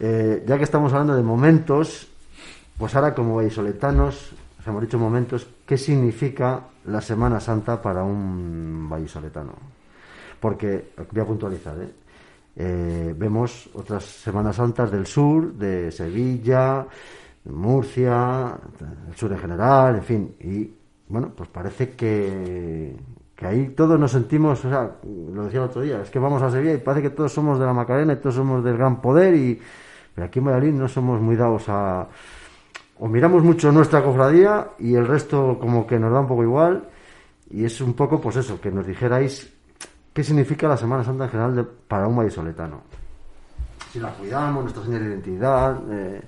Eh, ya que estamos hablando de momentos, pues ahora como vallisoletanos, os hemos dicho momentos, ¿qué significa la Semana Santa para un vallisoletano? Porque, voy a puntualizar, ¿eh? Eh, vemos otras Semanas Santas del sur, de Sevilla, Murcia, el sur en general, en fin, y bueno, pues parece que, que ahí todos nos sentimos, o sea, lo decía el otro día, es que vamos a Sevilla y parece que todos somos de la Macarena y todos somos del gran poder, y pero aquí en Valladolid no somos muy dados a... O miramos mucho nuestra cofradía y el resto como que nos da un poco igual, y es un poco pues eso, que nos dijerais qué significa la Semana Santa en general de- para un vallisoletano. Si la cuidamos, nuestra señal de identidad... eh,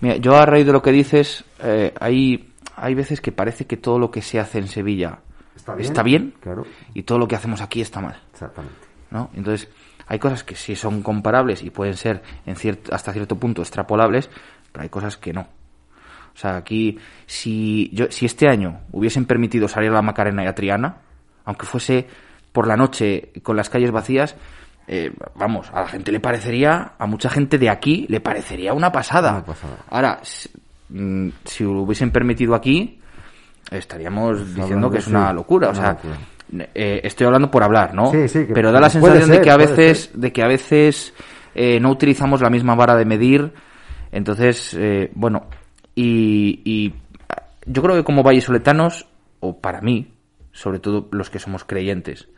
Mira, yo a raíz de lo que dices, eh, hay, hay veces que parece que todo lo que se hace en Sevilla ¿Está bien? Claro. y todo lo que hacemos aquí está mal. Exactamente. ¿no? Entonces, hay cosas que sí son comparables y pueden ser en cierto, hasta cierto punto extrapolables, pero hay cosas que no. O sea, aquí, si, yo, si este año hubiesen permitido salir a la Macarena y a Triana, aunque fuese por la noche con las calles vacías, eh, vamos, a la gente le parecería, a mucha gente de aquí le parecería una pasada. Una pasada. Ahora, si, mm, si lo hubiesen permitido aquí, estaríamos diciendo hablando, que es una locura. O sea, locura. eh, estoy hablando por hablar, ¿no? Sí, sí, que Pero da la sensación de que a veces, de que a veces eh, no utilizamos la misma vara de medir. Entonces, eh, bueno, y, y yo creo que como vallisoletanos, o para mí, sobre todo los que somos creyentes,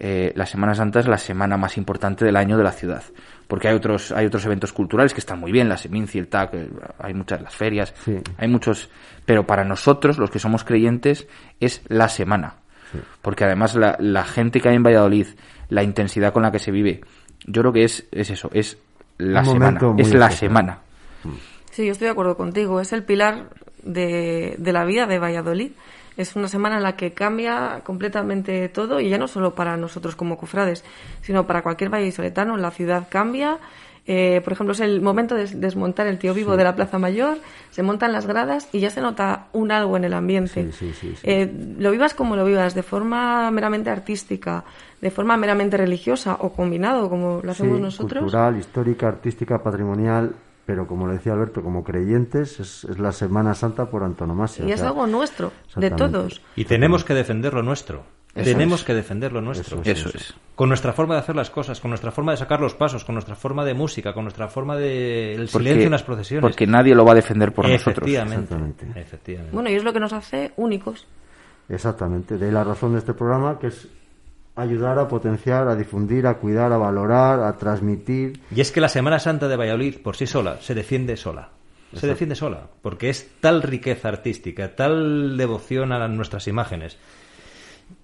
eh, la Semana Santa es la semana más importante del año de la ciudad. Porque hay otros, hay otros eventos culturales que están muy bien, la Seminci, el TAC, eh, hay muchas, las ferias, Sí. hay muchos. Pero para nosotros, los que somos creyentes, es la semana. Porque además la, la gente que hay en Valladolid, la intensidad con la que se vive, yo creo que es, es eso, es la Un semana. Es la semana. Sí, yo estoy de acuerdo contigo. Es el pilar de, de la vida de Valladolid. Es una semana en la que cambia completamente todo y ya no solo para nosotros como cofrades, sino para cualquier vallisoletano. La ciudad cambia. Eh, por ejemplo, es el momento de desmontar el tío vivo de la Plaza Mayor, se montan las gradas y ya se nota un algo en el ambiente. Sí, sí. Eh, lo vivas como lo vivas, de forma meramente artística, de forma meramente religiosa o combinado como lo hacemos nosotros. cultural, histórica, artística, patrimonial, pero como le decía Alberto, como creyentes, es, es la Semana Santa por antonomasia. Y o es sea, algo nuestro, de todos. Y tenemos que defender lo nuestro. Eso tenemos es. que defender lo nuestro. Eso Eso es. Con nuestra forma de hacer las cosas, con nuestra forma de sacar los pasos, con nuestra forma de música, con nuestra forma de el silencio en las procesiones. porque nadie lo va a defender por nosotros. efectivamente, Exactamente. efectivamente. Bueno, y es lo que nos hace únicos. Exactamente, de ahí la razón de este programa, que es ayudar a potenciar, a difundir, a cuidar, a valorar, a transmitir. Y es que la Semana Santa de Valladolid por sí sola se defiende sola. Se defiende sola, porque es tal riqueza artística, tal devoción a nuestras imágenes,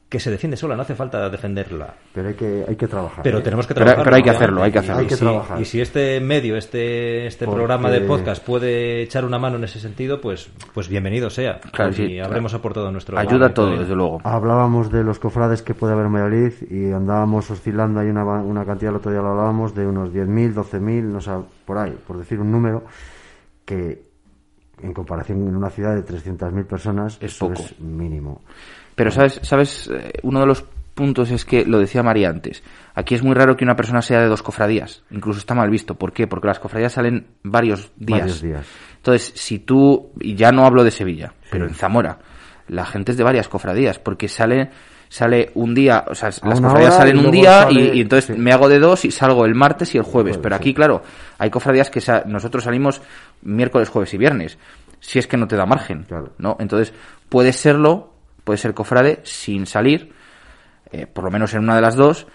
que se defiende sola, no hace falta defenderla. Pero hay que, hay que trabajar. Pero ¿eh? tenemos que trabajar. pero hay que hacerlo, hay que hacerlo. Hay que si, trabajar. Y si este medio, este, este Porque- programa de podcast puede echar una mano en ese sentido, pues, pues bienvenido sea. Claro, y sí, habremos aportado nuestro. Ayuda a todo, desde luego. Hablábamos de los cofrades que puede haber en Valladolid y andábamos oscilando ahí una, ba- una cantidad, el otro día lo hablábamos, de unos 10.000, 12.000, no sé, por ahí, por decir un número, que en comparación en una ciudad de 300.000 personas Es eso poco. es mínimo. Pero sabes, sabes, Eh, uno de los puntos es que lo decía María antes. Aquí es muy raro que una persona sea de dos cofradías. Incluso está mal visto. ¿Por qué? Porque las cofradías salen varios días. Varios días. Entonces, si tú, y ya no hablo de Sevilla, pero en Zamora, la gente es de varias cofradías, porque sale, sale un día, o sea, las cofradías salen un día sale- y, y entonces sí. me hago de dos y salgo el martes y el jueves. Pero aquí, sí. claro, hay cofradías que sa- nosotros salimos miércoles, jueves y viernes. Si es que no te da margen, Claro. ¿no? Entonces, puedes serlo, puedes ser cofrade sin salir, eh, por lo menos en una de las dos,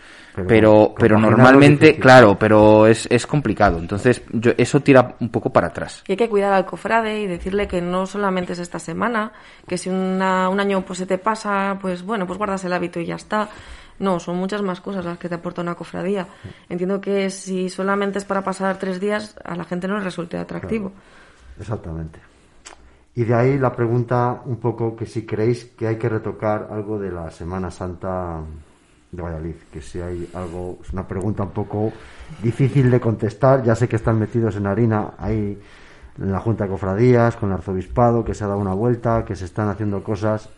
Pero, pero, normalmente, claro, pero es, es complicado. Entonces, yo, eso tira un poco para atrás. Y hay que cuidar al cofrade y decirle que no solamente es esta semana, que si una- un año pues se te pasa, pues bueno, pues guardas el hábito y ya está. No, son muchas más cosas las que te aporta una cofradía. Entiendo que si solamente es para pasar tres días, a la gente no le resulte atractivo. Exactamente. Y de ahí la pregunta un poco que si creéis que hay que retocar algo de la Semana Santa de Valladolid, que si hay algo, es una pregunta un poco difícil de contestar, ya sé que están metidos en harina ahí en la Junta de Cofradías, con el Arzobispado, que se ha dado una vuelta, que se están haciendo cosas,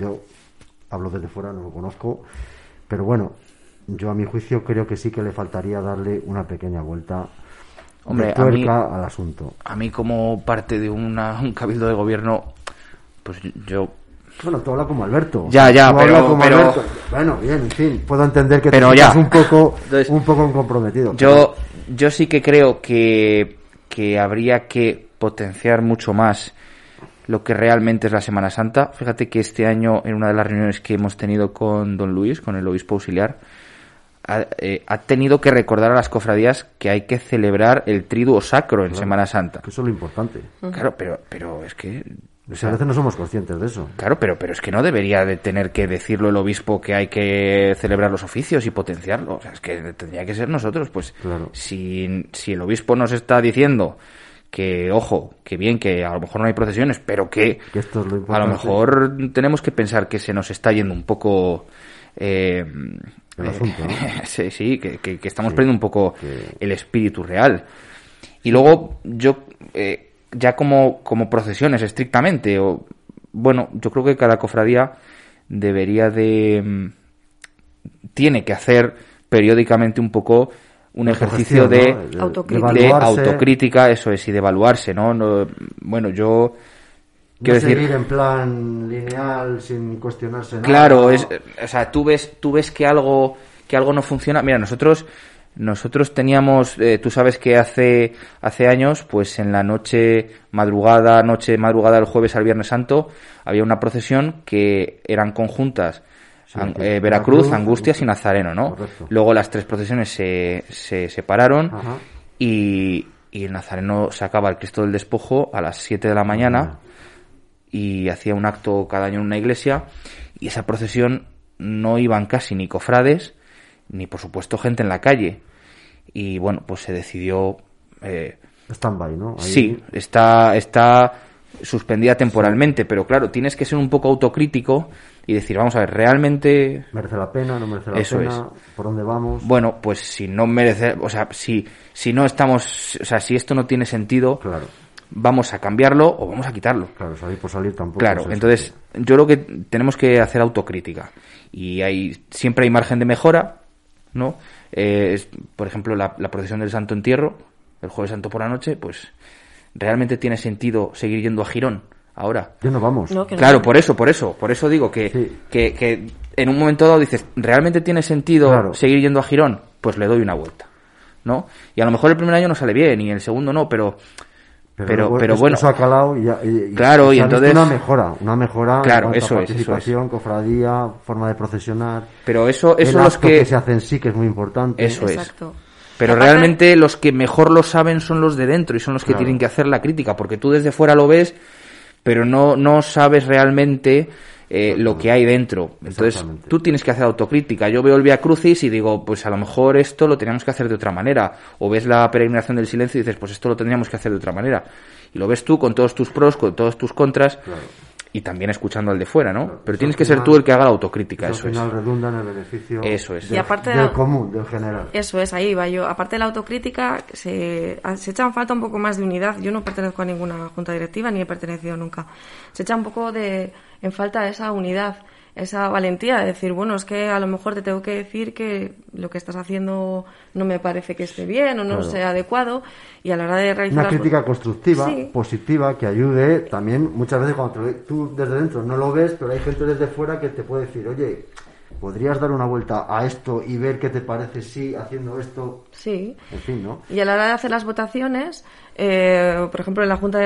yo hablo desde fuera, no lo conozco, pero bueno, yo a mi juicio creo que sí que le faltaría darle una pequeña vuelta Hombre, de a mí- tuerca al asunto. A mí, como parte de una, un cabildo de gobierno, pues yo Bueno, tú hablas como Alberto. Ya, ya, Tú pero- como pero- Alberto. Bueno, bien, en fin, puedo entender que Pero te ya. un poco, *laughs* Entonces, un poco comprometido. Yo, yo sí que creo que, que habría que potenciar mucho más lo que realmente es la Semana Santa. Fíjate que este año, en una de las reuniones que hemos tenido con don Luis, con el obispo auxiliar, ha, eh, ha tenido que recordar a las cofradías que hay que celebrar el triduo sacro en Semana Santa. Que eso es lo importante. Claro, pero, pero es que... o sea, a veces no somos conscientes de eso. Claro, pero, pero es que no debería de tener que decirlo el obispo que hay que celebrar los oficios y potenciarlo. O sea, es que tendría que ser nosotros. Pues Claro. si, si el obispo nos está diciendo que, ojo, que bien, que a lo mejor no hay procesiones, pero que Que esto es lo a lo mejor tenemos que pensar que se nos está yendo un poco... eh, El asunto, ¿no? *laughs* sí, sí, que, que- que estamos Sí, perdiendo un poco que- el espíritu real. Y luego yo, eh, ya como, como procesiones estrictamente, o bueno, yo creo que cada cofradía debería de... mm, tiene que hacer periódicamente un poco un ejercicio de, ¿no? De- Autocrítica. de eso es, y de evaluarse, ¿no? No- bueno, yo... No Quiero decir, seguir en plan lineal sin cuestionarse nada. Claro, es, o sea, tú ves, tú ves que algo, que algo no funciona. Mira, nosotros, nosotros teníamos, eh, tú sabes que hace, hace años, pues en la noche madrugada, noche madrugada del jueves al Viernes Santo, había una procesión que eran conjuntas. Sí, An- que eh, Veracruz, Veracruz, Angustias y Nazareno, ¿no? Correcto. Luego las tres procesiones se, se separaron Ajá. y, y el Nazareno sacaba el Cristo del Despojo a las 7 de la mañana y hacía un acto cada año en una iglesia y esa procesión no iban casi ni cofrades ni por supuesto gente en la calle y bueno pues se decidió eh, Stand-by, ¿no? Ahí- sí está está suspendida temporalmente pero claro tienes que ser un poco autocrítico y decir vamos a ver realmente ¿Merece la pena? ¿No merece la Eso pena? ¿Por dónde vamos? bueno pues si no merece o sea si si no estamos o sea si esto no tiene sentido Claro, vamos a cambiarlo o vamos a quitarlo claro, salir por salir tampoco. Claro, es eso. entonces yo creo que tenemos que hacer autocrítica y hay siempre hay margen de mejora, ¿no? Eh, es- por ejemplo, la, la procesión del Santo Entierro, el Jueves Santo por la noche, pues realmente tiene sentido seguir yendo a Girón ahora. Ya no vamos. No, que no. Claro, por eso, por eso, por eso digo que, Sí. que, que en un momento dado dices, ¿realmente tiene sentido Claro. seguir yendo a Girón? Pues le doy una vuelta, ¿no? Y a lo mejor el primer año no sale bien y el segundo no, pero pero, luego pero esto bueno, se ha calado y, y- y Claro, y entonces- una mejora, una mejora Claro, en eso a es, eso participación, cofradía, forma de procesionar. pero eso, eso el los acto que, se hace en sí, que es muy importante. Eso es. Exacto. Pero Aparte- realmente los que mejor lo saben son los de dentro y son los que Claro. tienen que hacer la crítica, porque tú desde fuera lo ves, pero no, no sabes realmente eh, lo que hay dentro. Entonces tú tienes que hacer autocrítica. Yo veo el Via Crucis y digo, pues a lo mejor esto lo teníamos que hacer de otra manera. O ves la peregrinación del silencio y dices, pues esto lo tendríamos que hacer de otra manera. Y lo ves tú con todos tus pros, con todos tus contras y también escuchando al de fuera, ¿no? Pero tienes que ser tú el que haga la autocrítica, eso es. final redunda en el beneficio Eso es. del, Y aparte del común, del general. Eso es, ahí va yo. Aparte de la autocrítica, se, se echa en falta un poco más de unidad. Yo no pertenezco a ninguna junta directiva ni he pertenecido nunca. Se echa un poco de en falta esa unidad, esa valentía de decir, bueno, es que a lo mejor te tengo que decir que lo que estás haciendo no me parece que esté bien o no Claro. sea adecuado y a la hora de realizar Una las- crítica constructiva, Sí. positiva, que ayude también muchas veces cuando te tú desde dentro no lo ves, pero hay gente desde fuera que te puede decir, oye, podrías dar una vuelta a esto y ver qué te parece si haciendo esto, Sí. en fin, ¿no? Y a la hora de hacer las votaciones, eh, por ejemplo, en la Junta,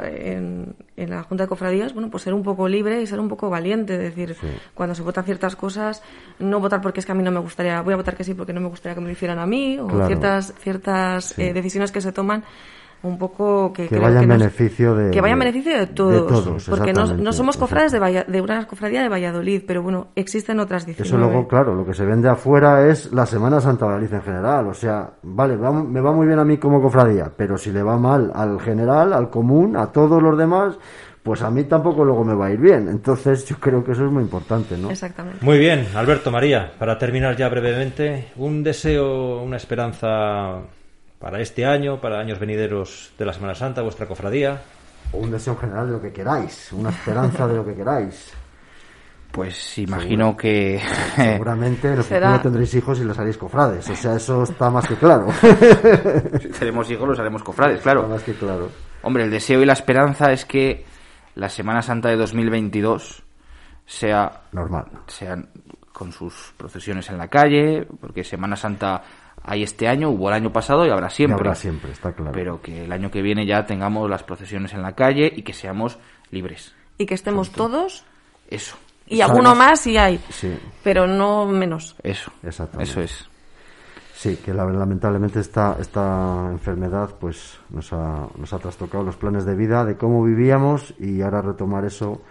de- en, en la Junta de Cofradías, bueno, pues ser un poco libre y ser un poco valiente, es decir, cuando se votan ciertas cosas, no votar porque es que a mí no me gustaría, voy a votar que sí porque no me gustaría que me lo hicieran a mí, o Claro. ciertas, ciertas eh, decisiones que se toman un poco que, Que vaya en beneficio de- que vaya en beneficio de todos, todos, porque no, no somos cofrades de, exacto. Valla- de una cofradía de Valladolid, pero bueno, existen otras 19. Eso luego, claro, lo que se vende afuera es la Semana Santa Valladolid en general. O sea, vale, va- me va muy bien a mí como cofradía, pero si le va mal al general, al común, a todos los demás, pues a mí tampoco luego me va a ir bien. Entonces yo creo que eso es muy importante, ¿no? Exactamente. Muy bien, Alberto María, para terminar ya brevemente, un deseo, una esperanza para este año, para años venideros de la Semana Santa, vuestra cofradía. O un deseo general de lo que queráis, una esperanza de lo que queráis. Pues imagino que... *laughs* Seguramente en el Será- futuro tendréis hijos y los haréis cofrades. O sea, eso está más que claro. *laughs* si tenemos hijos, los haremos cofrades, claro. Está más que claro. Hombre, el deseo y la esperanza es que la Semana Santa de 2022 sea Normal. sean con sus procesiones en la calle, porque Semana Santa hay este año, hubo el año pasado y habrá Y siempre. habrá siempre, está claro. Pero que el año que viene ya tengamos las procesiones en la calle y que seamos libres. Y que estemos todos, Eso, y alguno más si hay, Sí, pero no menos. eso. Exactamente. Eso es. sí, que la- lamentablemente esta, esta enfermedad pues nos ha, nos ha trastocado los planes de vida, de cómo vivíamos y ahora retomar eso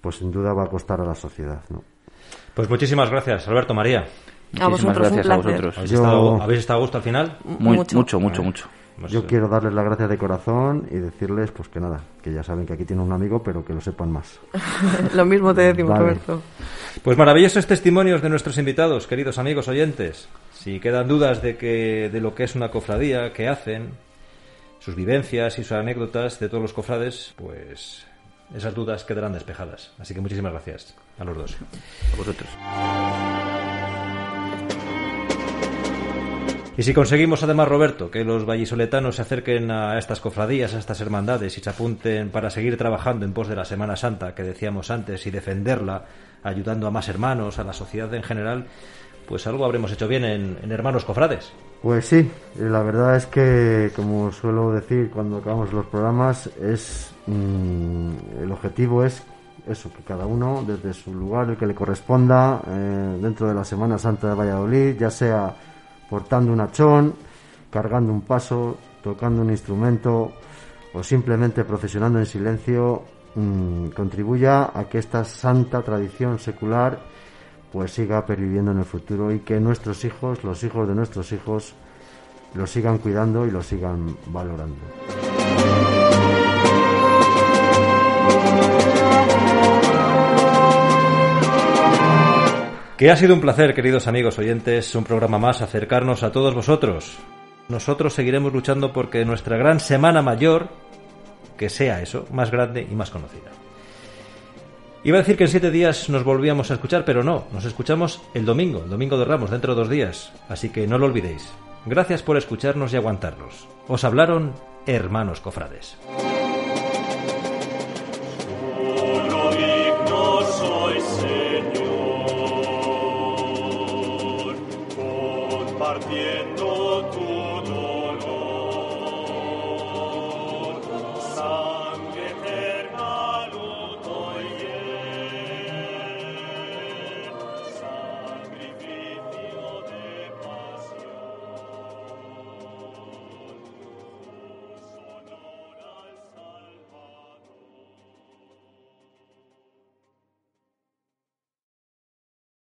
pues sin duda va a costar a la sociedad, ¿no? Pues muchísimas gracias, Alberto María. A Muchísimas vosotros, un gracias a placer. vosotros. ¿Habéis, Yo- estado, ¿Habéis estado a gusto al final? Muy, Mucho. mucho, mucho, mucho. Pues, Yo eh, quiero darles las gracias de corazón y decirles pues que nada, que ya saben que aquí tienen un amigo, pero que lo sepan más. *laughs* Lo mismo te decimos, Vale. Roberto. Pues maravillosos testimonios de nuestros invitados, queridos amigos oyentes. Si quedan dudas de, que, de lo que es una cofradía, qué hacen, sus vivencias y sus anécdotas de todos los cofrades, pues esas dudas quedarán despejadas. Así que muchísimas gracias a los dos. A vosotros. Y si conseguimos además, Roberto, que los vallisoletanos se acerquen a estas cofradías, a estas hermandades y se apunten para seguir trabajando en pos de la Semana Santa que decíamos antes y defenderla, ayudando a más hermanos, a la sociedad en general, pues algo habremos hecho bien en, Hermanos Cofrades. Pues sí, eh, la verdad es que, como suelo decir cuando acabamos los programas, es mm, el objetivo es eso, que cada uno desde su lugar, el que le corresponda, eh, dentro de la Semana Santa de Valladolid, ya sea portando un hachón, cargando un paso, tocando un instrumento o simplemente procesionando en silencio, mm, contribuya a que esta santa tradición secular pues siga perviviendo en el futuro y que nuestros hijos, los hijos de nuestros hijos, lo sigan cuidando y lo sigan valorando. Que ha sido un placer, queridos amigos oyentes, un programa más acercarnos a todos vosotros. Nosotros seguiremos luchando porque nuestra gran Semana Mayor, que sea eso, más grande y más conocida. Iba a decir que en siete días nos volvíamos a escuchar, pero no, nos escuchamos el domingo, el domingo de Ramos, dentro de dos días. Así que no lo olvidéis. Gracias por escucharnos y aguantarnos. Os hablaron hermanos cofrades.